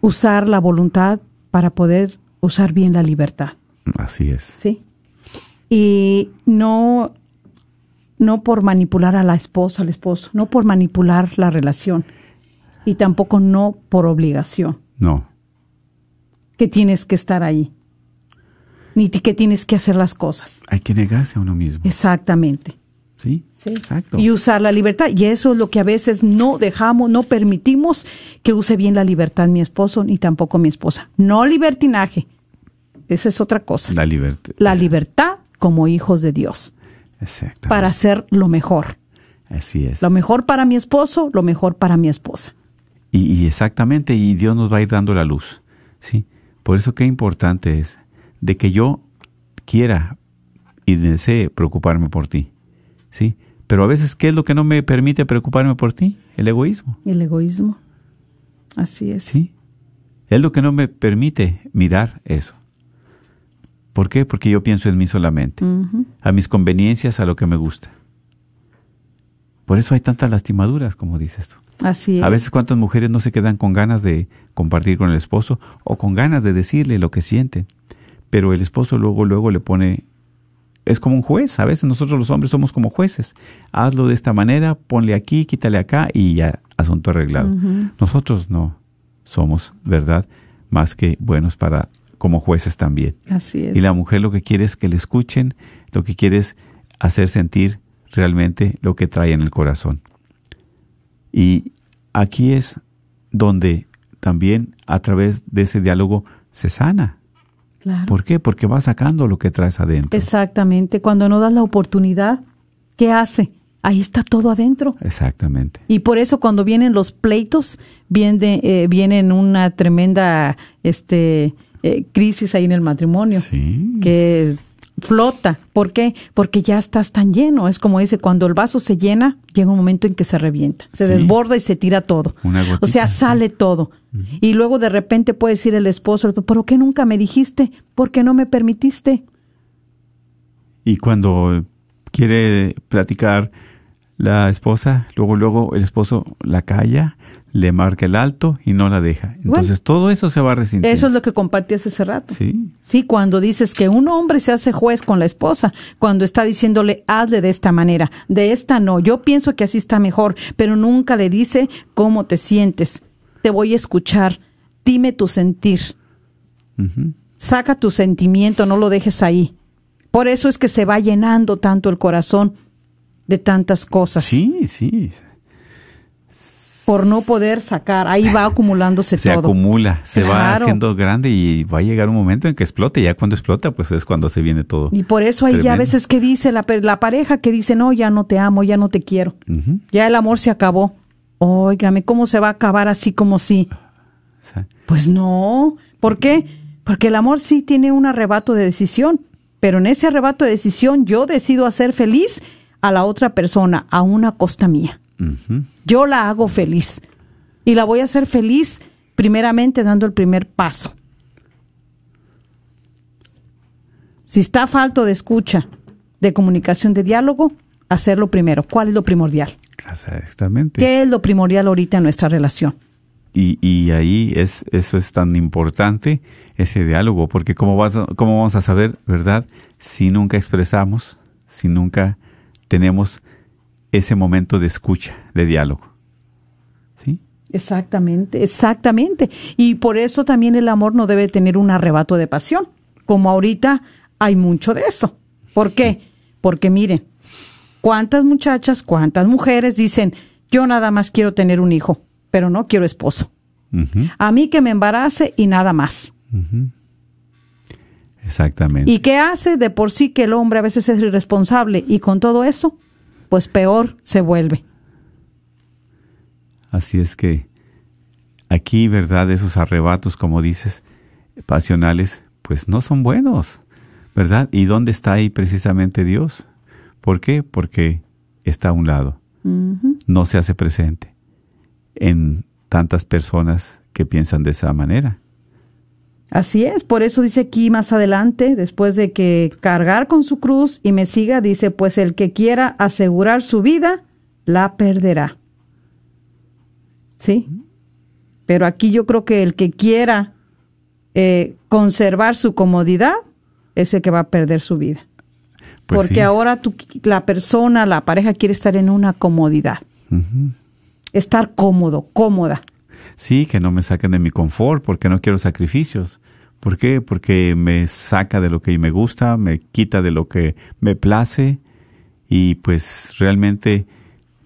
usar la voluntad para poder usar bien la libertad, Así es. ¿sí? Y no no por manipular a la esposa, al esposo, no por manipular la relación y tampoco no por obligación, No, que tienes que estar ahí, ni que tienes que hacer las cosas. hay que negarse a uno mismo. Exactamente. Sí, Sí. exacto. Y usar la libertad. Y eso es lo que a veces no dejamos, no permitimos que use bien la libertad mi esposo ni tampoco mi esposa. No libertinaje. Esa es otra cosa. La libertad. La libertad como hijos de Dios. Exactamente. Para hacer lo mejor. Así es. Lo mejor para mi esposo, lo mejor para mi esposa. Y, y exactamente, y Dios nos va a ir dando la luz. ¿sí? Por eso qué importante es de que yo quiera y desee preocuparme por ti. ¿sí? Pero a veces, ¿qué es lo que no me permite preocuparme por ti? El egoísmo. El egoísmo. Así es. ¿sí? Es lo que no me permite mirar eso. ¿Por qué? Porque yo pienso en mí solamente, a mis conveniencias, a lo que me gusta. Por eso hay tantas lastimaduras, como dices tú. Así es. A veces cuántas mujeres no se quedan con ganas de compartir con el esposo o con ganas de decirle lo que sienten, pero el esposo luego luego le pone es como un juez, a veces nosotros los hombres somos como jueces. Hazlo de esta manera, ponle aquí, quítale acá y ya asunto arreglado. Nosotros no somos, ¿verdad? Más que buenos para como jueces también. Así es. Y la mujer lo que quiere es que le escuchen, lo que quiere es hacer sentir realmente lo que trae en el corazón. Y aquí es donde también a través de ese diálogo se sana. Claro. ¿Por qué? Porque va sacando lo que traes adentro. Exactamente. Cuando no das la oportunidad, ¿qué hace? Ahí está todo adentro. Exactamente. Y por eso cuando vienen los pleitos, viene, eh, vienen una tremenda este, eh, crisis ahí en el matrimonio. Sí. Que es- flota. ¿Por qué? Porque ya estás tan lleno. Es como dice, cuando el vaso se llena, llega un momento en que se revienta. Se Sí. desborda y se tira todo. O sea, sí. sale todo. Y luego de repente puede decir el esposo, ¿pero qué nunca me dijiste? ¿Por qué no me permitiste? Y cuando quiere platicar la esposa, luego luego el esposo la calla, le marca el alto y no la deja. Entonces todo eso se va resintiendo. Eso es lo que compartías hace rato. Sí. Sí, cuando dices que un hombre se hace juez con la esposa, cuando está diciéndole, hazle de esta manera, de esta no, yo pienso que así está mejor, pero nunca le dice cómo te sientes. Te voy a escuchar, dime tu sentir, saca tu sentimiento, no lo dejes ahí. Por eso es que se va llenando tanto el corazón de tantas cosas, Sí, sí. por no poder sacar, ahí va acumulándose Se todo. acumula, se va haciendo grande y va a llegar un momento en que explote. Ya cuando explota, pues es cuando se viene todo. Y por eso hay ya a veces que dice la, la pareja que dice, no, ya no te amo, ya no te quiero. Ya el amor se acabó. Óigame, ¿cómo se va a acabar así como si? Sea, Pues no. ¿Por qué? Porque el amor sí tiene un arrebato de decisión, pero en ese arrebato de decisión yo decido hacer feliz a la otra persona a una costa mía. Yo la hago feliz y la voy a hacer feliz primeramente dando el primer paso. Si está falto de escucha, de comunicación, de diálogo, hacerlo primero. ¿Cuál es lo primordial? Exactamente. ¿Qué es lo primordial ahorita en nuestra relación? Y, y ahí es eso es tan importante ese diálogo porque cómo vas cómo vamos a saber verdad si nunca expresamos si nunca tenemos ese momento de escucha de diálogo sí Exactamente, exactamente. Y por eso también el amor no debe tener un arrebato de pasión, como ahorita hay mucho de eso. ¿Por qué? Porque miren, cuántas muchachas, cuántas mujeres dicen, yo nada más quiero tener un hijo, pero no quiero esposo. A mí que me embarace y nada más. Exactamente ¿Y qué hace? De por sí que el hombre a veces es irresponsable y con todo eso, pues peor se vuelve. Así es que aquí, ¿verdad? Esos arrebatos, como dices, pasionales, pues no son buenos, ¿verdad? ¿Y dónde está ahí precisamente Dios? ¿Por qué? Porque está a un lado, no se hace presente en tantas personas que piensan de esa manera. Así es, por eso dice aquí más adelante, después de que cargar con su cruz y me siga, dice, pues el que quiera asegurar su vida, la perderá. ¿Sí? Pero aquí yo creo que el que quiera eh, conservar su comodidad es el que va a perder su vida. Pues Porque sí. ahora tú, la persona, la pareja quiere estar en una comodidad, estar cómodo, cómoda. Sí, que no me saquen de mi confort, porque no quiero sacrificios. ¿Por qué? Porque me saca de lo que me gusta, me quita de lo que me place y pues realmente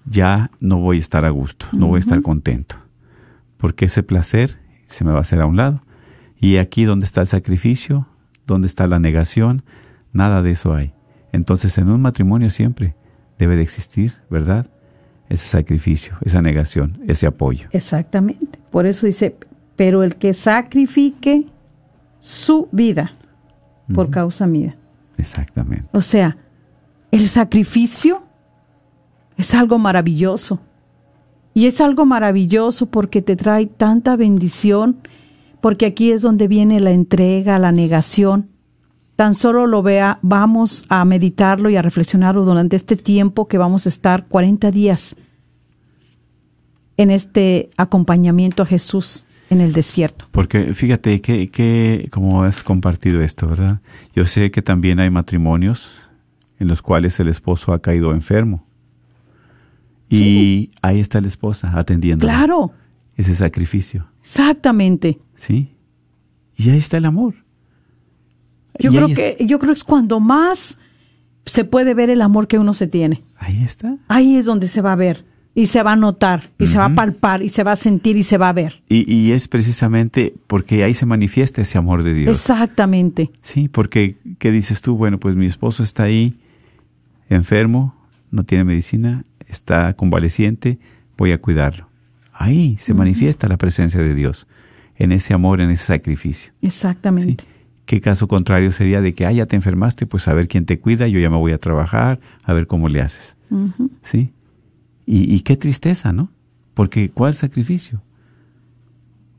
ya no voy a estar a gusto, no voy a estar contento, porque ese placer se me va a hacer a un lado. Y aquí donde está el sacrificio, donde está la negación, nada de eso hay. Entonces en un matrimonio siempre debe de existir, ¿verdad? Ese sacrificio, esa negación, ese apoyo. Exactamente. Por eso dice, pero el que sacrifique su vida por causa mía. Exactamente. O sea, el sacrificio es algo maravilloso. Y es algo maravilloso porque te trae tanta bendición, porque aquí es donde viene la entrega, la negación. Tan solo lo vea, vamos a meditarlo y a reflexionarlo durante este tiempo que vamos a estar 40 días en este acompañamiento a Jesús en el desierto. Porque fíjate que, que como has compartido esto, ¿verdad? Yo sé que también hay matrimonios en los cuales el esposo ha caído enfermo. Y ahí está la esposa atendiendo. Claro, Ese sacrificio. exactamente. ¿Sí? Y ahí está el amor. Yo Y creo que yo creo que es cuando más se puede ver el amor que uno se tiene. Ahí está. Ahí es donde se va a ver y se va a notar y se va a palpar y se va a sentir y se va a ver. Y, y es precisamente porque ahí se manifiesta ese amor de Dios. Exactamente. Sí, porque ¿qué dices tú? Bueno, pues mi esposo está ahí enfermo, no tiene medicina, está convaleciente, voy a cuidarlo. Ahí se manifiesta la presencia de Dios, en ese amor, en ese sacrificio. ¿sí? Exactamente. ¿Qué caso contrario sería de que, ah, ya te enfermaste, pues a ver quién te cuida, yo ya me voy a trabajar, a ver cómo le haces? ¿Sí? Y, y qué tristeza, ¿no? Porque ¿cuál sacrificio?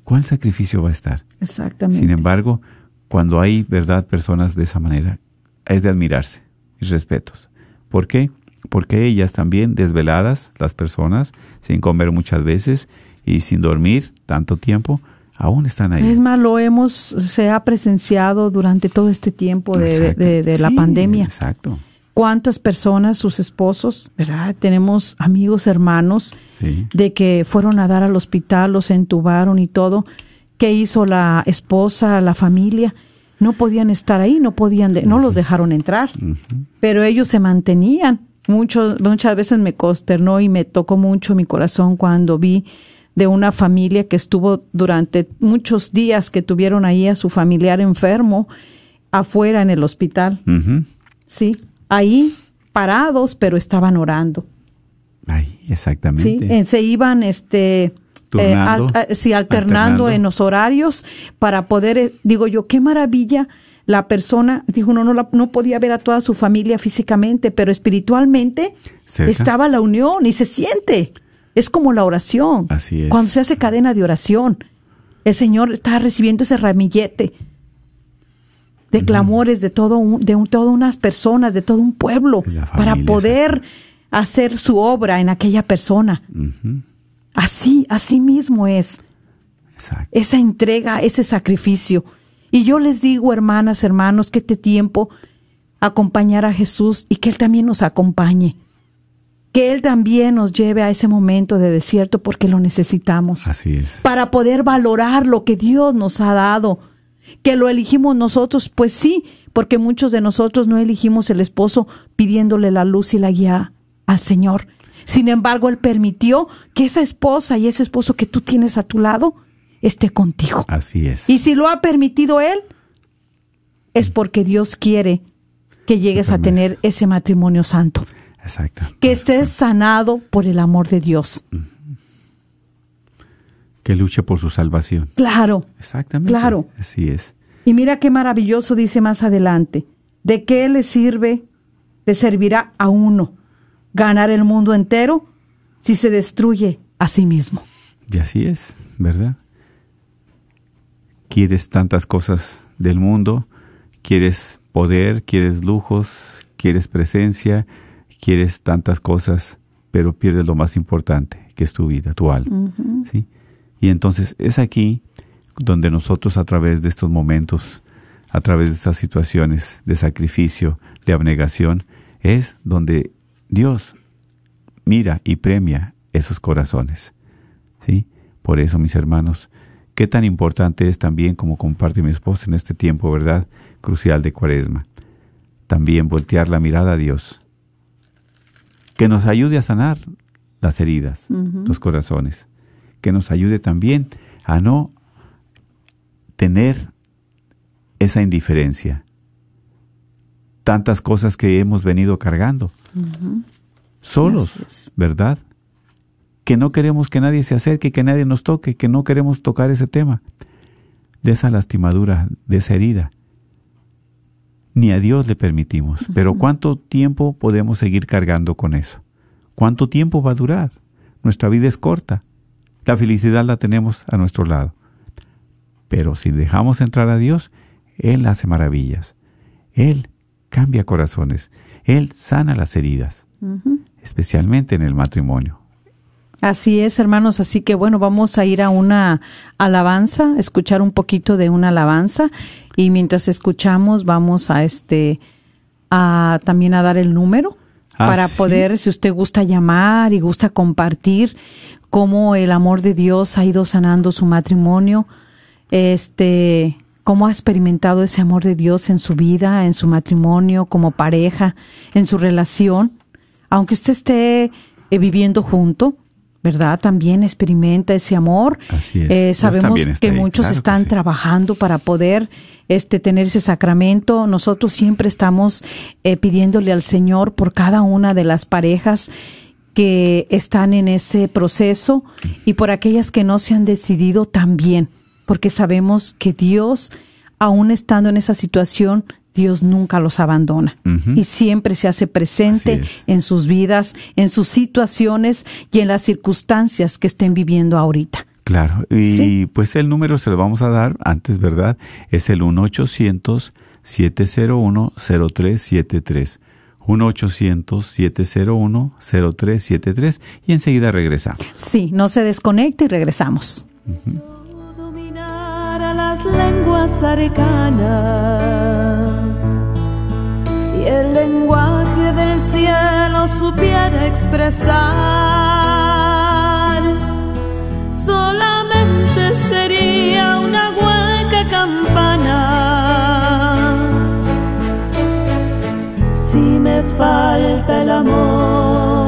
¿Cuál sacrificio va a estar? Exactamente. Sin embargo, cuando hay, ¿verdad?, personas de esa manera, es de admirarse y respetos. ¿Por qué? Porque ellas también, desveladas, las personas, sin comer muchas veces y sin dormir tanto tiempo, aún están ahí. Es más, lo hemos, se ha presenciado durante todo este tiempo de, de- Exacto. de- de la Sí, pandemia. Exacto. ¿Cuántas personas, sus esposos, verdad? Tenemos amigos, hermanos, Sí. de que fueron a dar al hospital, los entubaron y todo. ¿Qué hizo la esposa, la familia? No podían estar ahí, no podían, de- no los dejaron entrar, pero ellos se mantenían. Mucho, muchas veces me consternó y me tocó mucho mi corazón cuando vi de una familia que estuvo durante muchos días que tuvieron ahí a su familiar enfermo afuera en el hospital. Sí, ahí parados, pero estaban orando. Exactamente. Se iban este eh, al- sí, alternando, alternando. en los horarios para poder eh, digo yo, qué maravilla la persona, dijo, no, no, la- no podía ver a toda su familia físicamente, pero espiritualmente Cerca. estaba la unión y se siente. Es como la oración. Así es. Cuando se hace cadena de oración, el Señor está recibiendo ese ramillete de clamores de todo un, de un- todas unas personas, de todo un pueblo, para poder hacer su obra en aquella persona. Así, así mismo es Exacto. esa entrega, ese sacrificio. Y yo les digo, hermanas, hermanos, que este tiempo acompañar a Jesús y que Él también nos acompañe. Que Él también nos lleve a ese momento de desierto porque lo necesitamos. Así es. Para poder valorar lo que Dios nos ha dado. Que lo elegimos nosotros, pues sí, porque muchos de nosotros no elegimos el esposo pidiéndole la luz y la guía al Señor. Sin embargo, Él permitió que esa esposa y ese esposo que tú tienes a tu lado esté contigo. Así es. Y si lo ha permitido Él, es porque Dios quiere que llegues a tener ese matrimonio santo. Exacto. Que estés sanado por el amor de Dios. Que luche por su salvación. Claro. Exactamente. Claro. Así es. Y mira qué maravilloso dice más adelante. ¿De qué le sirve, le servirá a uno ganar el mundo entero si se destruye a sí mismo? Y así es, ¿verdad? Quieres tantas cosas del mundo, quieres poder, quieres lujos, quieres presencia, quieres tantas cosas, pero pierdes lo más importante, que es tu vida, tu alma. ¿sí? Y entonces es aquí donde nosotros a través de estos momentos, a través de estas situaciones de sacrificio, de abnegación, es donde Dios mira y premia esos corazones. ¿sí? Por eso, mis hermanos, qué tan importante es también, como comparte mi esposa en este tiempo, ¿verdad? Crucial de cuaresma. También voltear la mirada a Dios que nos ayude a sanar las heridas, los corazones, que nos ayude también a no tener esa indiferencia, tantas cosas que hemos venido cargando, solos, ¿verdad? Que no queremos que nadie se acerque, que nadie nos toque, que no queremos tocar ese tema, de esa lastimadura, de esa herida. Ni a Dios le permitimos. Pero ¿cuánto tiempo podemos seguir cargando con eso? ¿Cuánto tiempo va a durar? Nuestra vida es corta. La felicidad la tenemos a nuestro lado. Pero si dejamos entrar a Dios, Él hace maravillas. Él cambia corazones. Él sana las heridas, especialmente en el matrimonio. Así es, hermanos. Así que bueno, vamos a ir a una alabanza, escuchar un poquito de una alabanza y mientras escuchamos vamos a este a también a dar el número Ah, para ¿sí? poder, si usted gusta llamar y gusta compartir cómo el amor de Dios ha ido sanando su matrimonio, este, cómo ha experimentado ese amor de Dios en su vida, en su matrimonio, como pareja, en su relación, aunque usted esté eh, viviendo junto, ¿verdad? También experimenta ese amor. Así es. Eh, sabemos que ahí, muchos claro que están sí. trabajando para poder este tener ese sacramento. Nosotros siempre estamos eh, pidiéndole al Señor por cada una de las parejas que están en ese proceso y por aquellas que no se han decidido también, porque sabemos que Dios, aún estando en esa situación, Dios nunca los abandona y siempre se hace presente en sus vidas, en sus situaciones y en las circunstancias que estén viviendo ahorita. Claro, y Sí. pues el número se lo vamos a dar antes, ¿verdad? Es el 1-800-701-0373. 1-800-701-0373 y enseguida regresamos. Sí, no se desconecte y regresamos. dominar a las lenguas arcanas y el lenguaje del cielo supiera expresar. Solamente sería una hueca campana. Me falta el amor,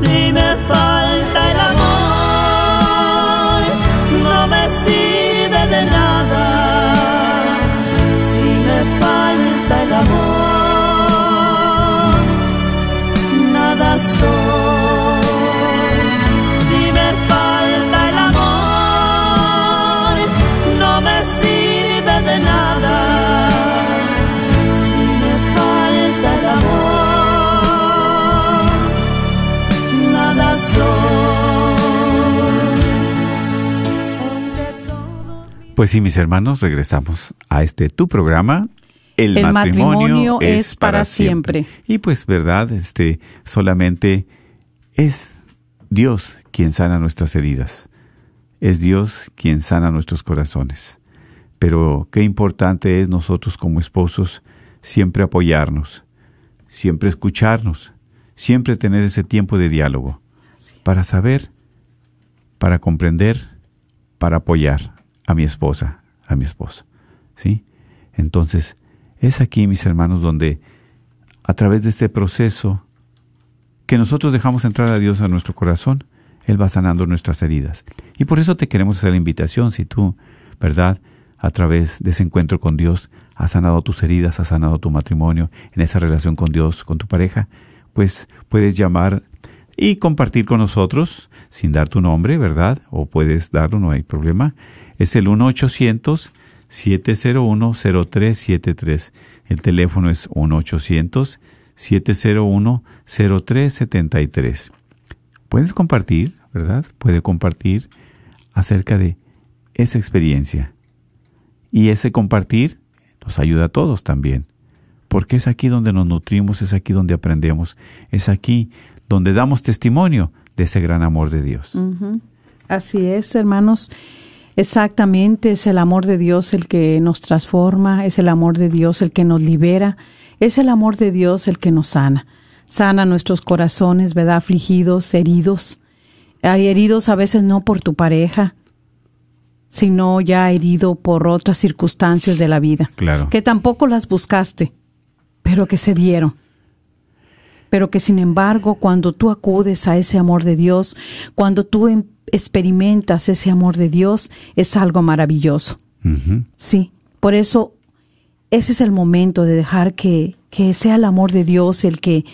si me falta Pues sí, mis hermanos, regresamos a este tu programa. El, El matrimonio es para siempre. Y pues, verdad, este solamente es Dios quien sana nuestras heridas. Es Dios quien sana nuestros corazones. Pero qué importante es nosotros como esposos siempre apoyarnos, siempre escucharnos, siempre tener ese tiempo de diálogo para saber, para comprender, para apoyar a mi esposa, a mi esposo. ¿Sí? Entonces, es aquí, mis hermanos, donde a través de este proceso que nosotros dejamos entrar a Dios a nuestro corazón, Él va sanando nuestras heridas. Y por eso te queremos hacer la invitación, si tú, ¿verdad? A través de ese encuentro con Dios, has sanado tus heridas, has sanado tu matrimonio, en esa relación con Dios, con tu pareja, pues puedes llamar y compartir con nosotros sin dar tu nombre, ¿verdad? O puedes darlo, no hay problema. Es el 1-800-701-0373. El teléfono es 1-800-701-0373. Puedes compartir, ¿verdad? Puede compartir acerca de esa experiencia. Y ese compartir nos ayuda a todos también. Porque es aquí donde nos nutrimos, es aquí donde aprendemos, es aquí donde damos testimonio de ese gran amor de Dios. Así es, hermanos. Exactamente, es el amor de Dios el que nos transforma, es el amor de Dios el que nos libera, es el amor de Dios el que nos sana. Sana nuestros corazones, ¿verdad? Afligidos, heridos. Hay heridos a veces no por tu pareja, sino ya herido por otras circunstancias de la vida. Claro. Que tampoco las buscaste, pero que se dieron. pero que sin embargo cuando tú acudes a ese amor de Dios, cuando tú em- experimentas ese amor de Dios, es algo maravilloso. Sí, por eso ese es el momento de dejar que, que sea el amor de Dios el que,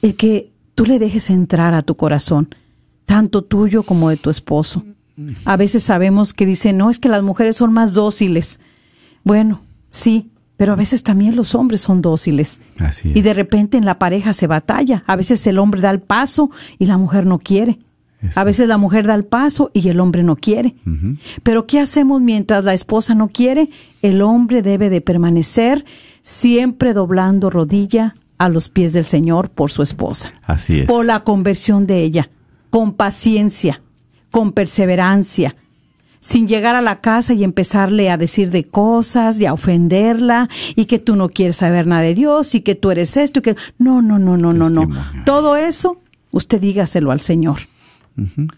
el que tú le dejes entrar a tu corazón, tanto tuyo como de tu esposo. A veces sabemos que dicen, no, es que las mujeres son más dóciles. Bueno, sí, pero a veces también los hombres son dóciles. Así es. Y de repente en la pareja se batalla. A veces el hombre da el paso y la mujer no quiere. Eso A veces la mujer da el paso y el hombre no quiere. Pero ¿qué hacemos mientras la esposa no quiere? El hombre debe de permanecer siempre doblando rodilla a los pies del Señor por su esposa, Así es. por la conversión de ella, con paciencia, con perseverancia, sin llegar a la casa y empezarle a decir de cosas y a ofenderla y que tú no quieres saber nada de Dios y que tú eres esto y que no, no, no, no, no, no. Todo eso usted dígaselo al Señor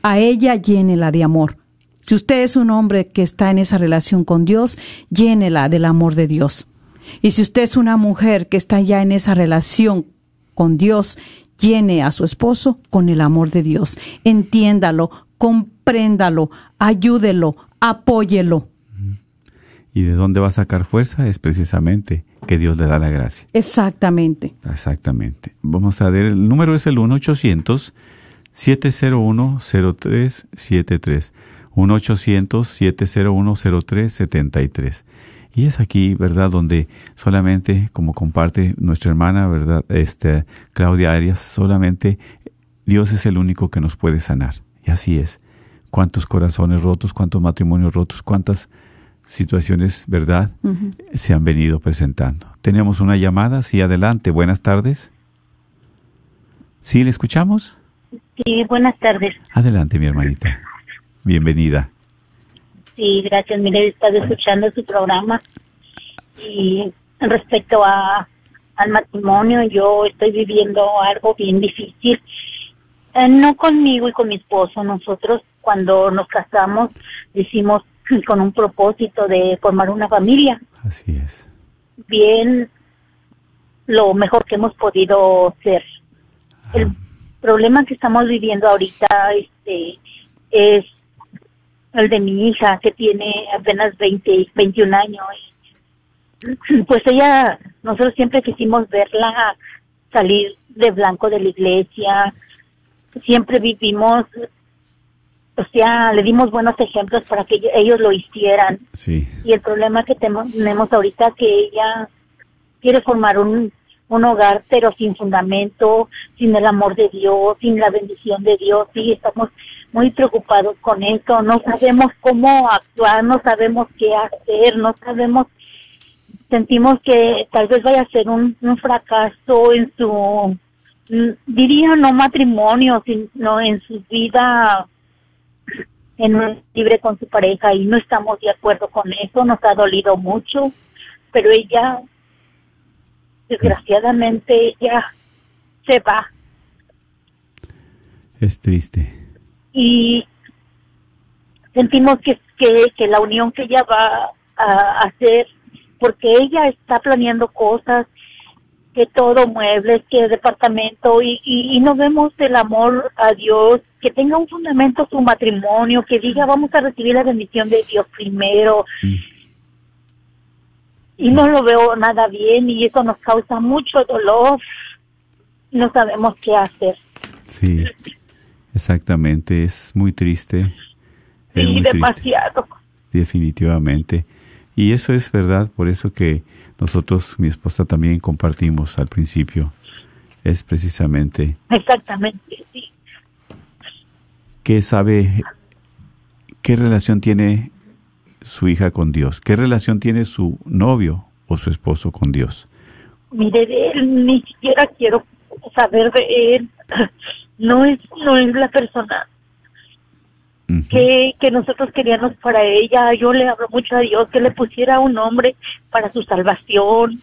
A ella llénela de amor. Si usted es un hombre que está en esa relación con Dios, llénela del amor de Dios. Y si usted es una mujer que está ya en esa relación con Dios, llene a su esposo con el amor de Dios. Entiéndalo, compréndalo, ayúdelo, apóyelo. ¿Y de dónde va a sacar fuerza? Es precisamente que Dios le da la gracia. Exactamente. Exactamente. Vamos a ver, el número es el 1-800-701-0373. 1-800-701-0373. Y es aquí, ¿verdad?, donde solamente, como comparte nuestra hermana, ¿verdad?, este, Claudia Arias, solamente Dios es el único que nos puede sanar. Y así es. Cuántos corazones rotos, cuántos matrimonios rotos, cuántas situaciones, ¿verdad?, se han venido presentando. Tenemos una llamada, sí, adelante, buenas tardes. ¿Sí, le escuchamos? Sí, buenas tardes. Adelante, mi hermanita. Bienvenida. Sí, gracias. Mire, he estado escuchando su programa y respecto a al matrimonio, yo estoy viviendo algo bien difícil. Eh, no conmigo y con mi esposo. Nosotros cuando nos casamos decimos con un propósito de formar una familia. Así es. Bien, lo mejor que hemos podido ser. El problema que estamos viviendo ahorita este es el de mi hija que tiene apenas 20, 21 años. Y, pues ella, nosotros siempre quisimos verla salir de blanco de la iglesia. Siempre vivimos, o sea, le dimos buenos ejemplos para que ellos lo hicieran. Sí. Y el problema que tenemos ahorita que ella quiere formar un, un hogar, pero sin fundamento, sin el amor de Dios, sin la bendición de Dios. Sí, estamos muy preocupados con eso. No sabemos cómo actuar, no sabemos qué hacer, no sabemos. Sentimos que tal vez vaya a ser un, un fracaso en su, diría no matrimonio, sino en su vida en libre con su pareja y no estamos de acuerdo con eso, nos ha dolido mucho, pero ella, desgraciadamente, ella se va Es triste. y sentimos que, que, que la unión que ella va a hacer, porque ella está planeando cosas, que todo muebles, que departamento, y, y, y no vemos el amor a Dios, que tenga un fundamento su matrimonio, que diga vamos a recibir la bendición de Dios primero. Y no lo veo nada bien y eso nos causa mucho dolor. No sabemos qué hacer. Sí. Exactamente. Es muy triste. Es Sí, muy triste. demasiado. Definitivamente. Y eso es verdad, por eso que nosotros, mi esposa también compartimos al principio. Es precisamente Exactamente, sí. que sabe qué relación tiene su hija con Dios, qué relación tiene su novio o su esposo con Dios. Mire, de él ni siquiera quiero saber de él. No es, no es la persona que, que nosotros queríamos para ella. Yo le hablo mucho a Dios que le pusiera un hombre para su salvación,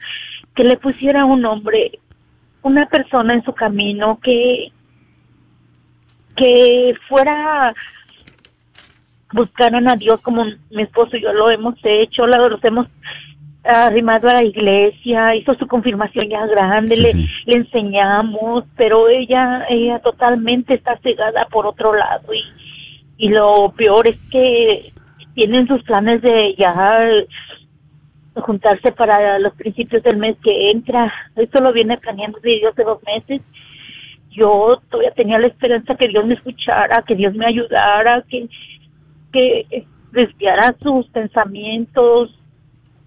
que le pusiera un hombre, una persona en su camino que, que fuera buscaran a Dios como mi esposo y yo lo hemos hecho, los hemos arrimado a la iglesia, hizo su confirmación ya grande, Sí, le, sí. le enseñamos, pero ella, ella totalmente está cegada por otro lado y, y lo peor es que tienen sus planes de ya juntarse para los principios del mes que entra. Esto lo viene planeando desde hace dos meses. Yo todavía tenía la esperanza que Dios me escuchara, que Dios me ayudara, que, que desviara sus pensamientos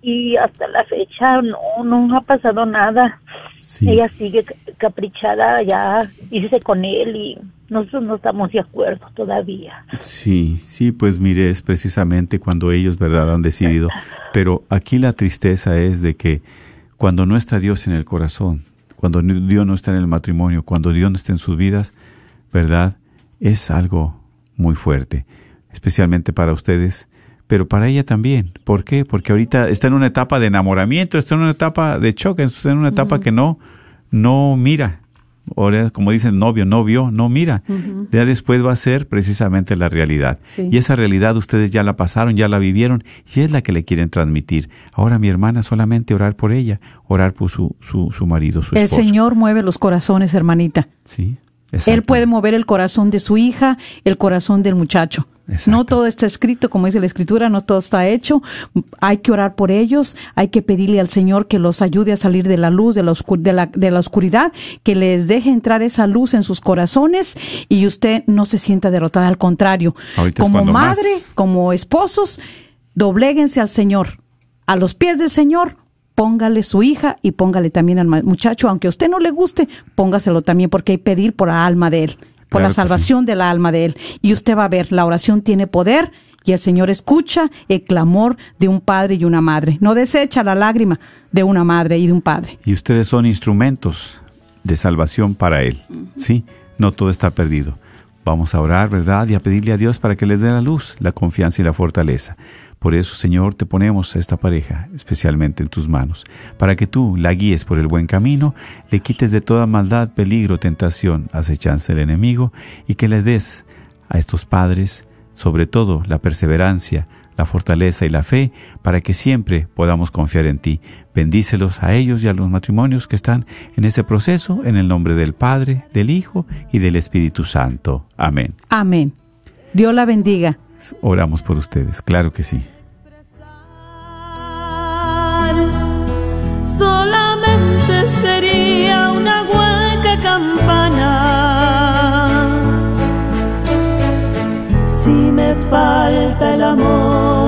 y hasta la fecha no, no ha pasado nada. Sí. Ella sigue ca- caprichada ya, irse con él y nosotros no estamos de acuerdo todavía. Sí, sí, pues mire, es precisamente cuando ellos, ¿verdad?, han decidido. Pero aquí la tristeza es de que cuando no está Dios en el corazón, cuando Dios no está en el matrimonio, cuando Dios no está en sus vidas, ¿verdad? Es algo muy fuerte, especialmente para ustedes, pero para ella también. ¿Por qué? Porque ahorita está en una etapa de enamoramiento, está en una etapa de choque, está en una etapa que no, no mira. Ahora, como dicen, novio, novio, no mira. Ya después va a ser precisamente la realidad. Sí. Y esa realidad ustedes ya la pasaron, ya la vivieron, y es la que le quieren transmitir. Ahora mi hermana solamente orar por ella, orar por su, su, su marido, su El esposo. Señor mueve los corazones, hermanita. Sí. Él puede mover el corazón de su hija, el corazón del muchacho. Exacto. No todo está escrito, como dice la escritura, no todo está hecho. Hay que orar por ellos, hay que pedirle al Señor que los ayude a salir de la luz, de la, de la, de la oscuridad, que les deje entrar esa luz en sus corazones y usted no se sienta derrotada, al contrario. Ahorita como madre, más. como esposos, dobléguense al Señor, a los pies del Señor. Póngale su hija y póngale también al muchacho, aunque a usted no le guste, póngaselo también porque hay que pedir por la alma de él, por Claro la salvación de la alma de él. Y usted va a ver, la oración tiene poder y el Señor escucha el clamor de un padre y una madre. No desecha la lágrima de una madre y de un padre. Y ustedes son instrumentos de salvación para Él. ¿Sí? No todo está perdido. Vamos a orar, ¿verdad? Y a pedirle a Dios para que les dé la luz, la confianza y la fortaleza. Por eso, Señor, te ponemos a esta pareja, especialmente en tus manos, para que tú la guíes por el buen camino, le quites de toda maldad, peligro, tentación, acechanza del enemigo, y que le des a estos padres, sobre todo, la perseverancia, la fortaleza y la fe, para que siempre podamos confiar en ti. Bendícelos a ellos y a los matrimonios que están en ese proceso, en el nombre del Padre, del Hijo y del Espíritu Santo. Amén. Amén. Dios la bendiga. Oramos por ustedes, claro que sí. solamente sería una hueca campana. Si me falta el amor,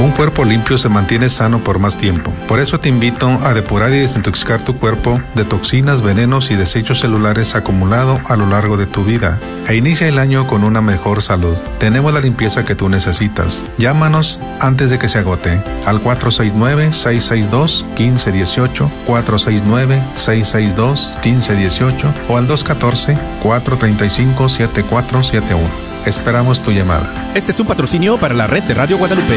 Un cuerpo limpio se mantiene sano por más tiempo. Por eso te invito a depurar y desintoxicar tu cuerpo de toxinas, venenos y desechos celulares acumulados a lo largo de tu vida. E inicia el año con una mejor salud. Tenemos la limpieza que tú necesitas. Llámanos antes de que se agote al 469-662-1518, 469-662-1518 o al 214-435-7471. Esperamos tu llamada. Este es un patrocinio para la red de Radio Guadalupe.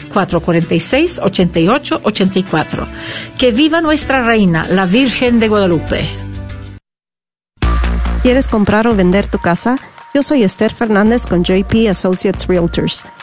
446-8884. Que viva nuestra reina, la Virgen de Guadalupe. ¿Quieres comprar o vender tu casa? Yo soy Esther Fernández con JP Associates Realtors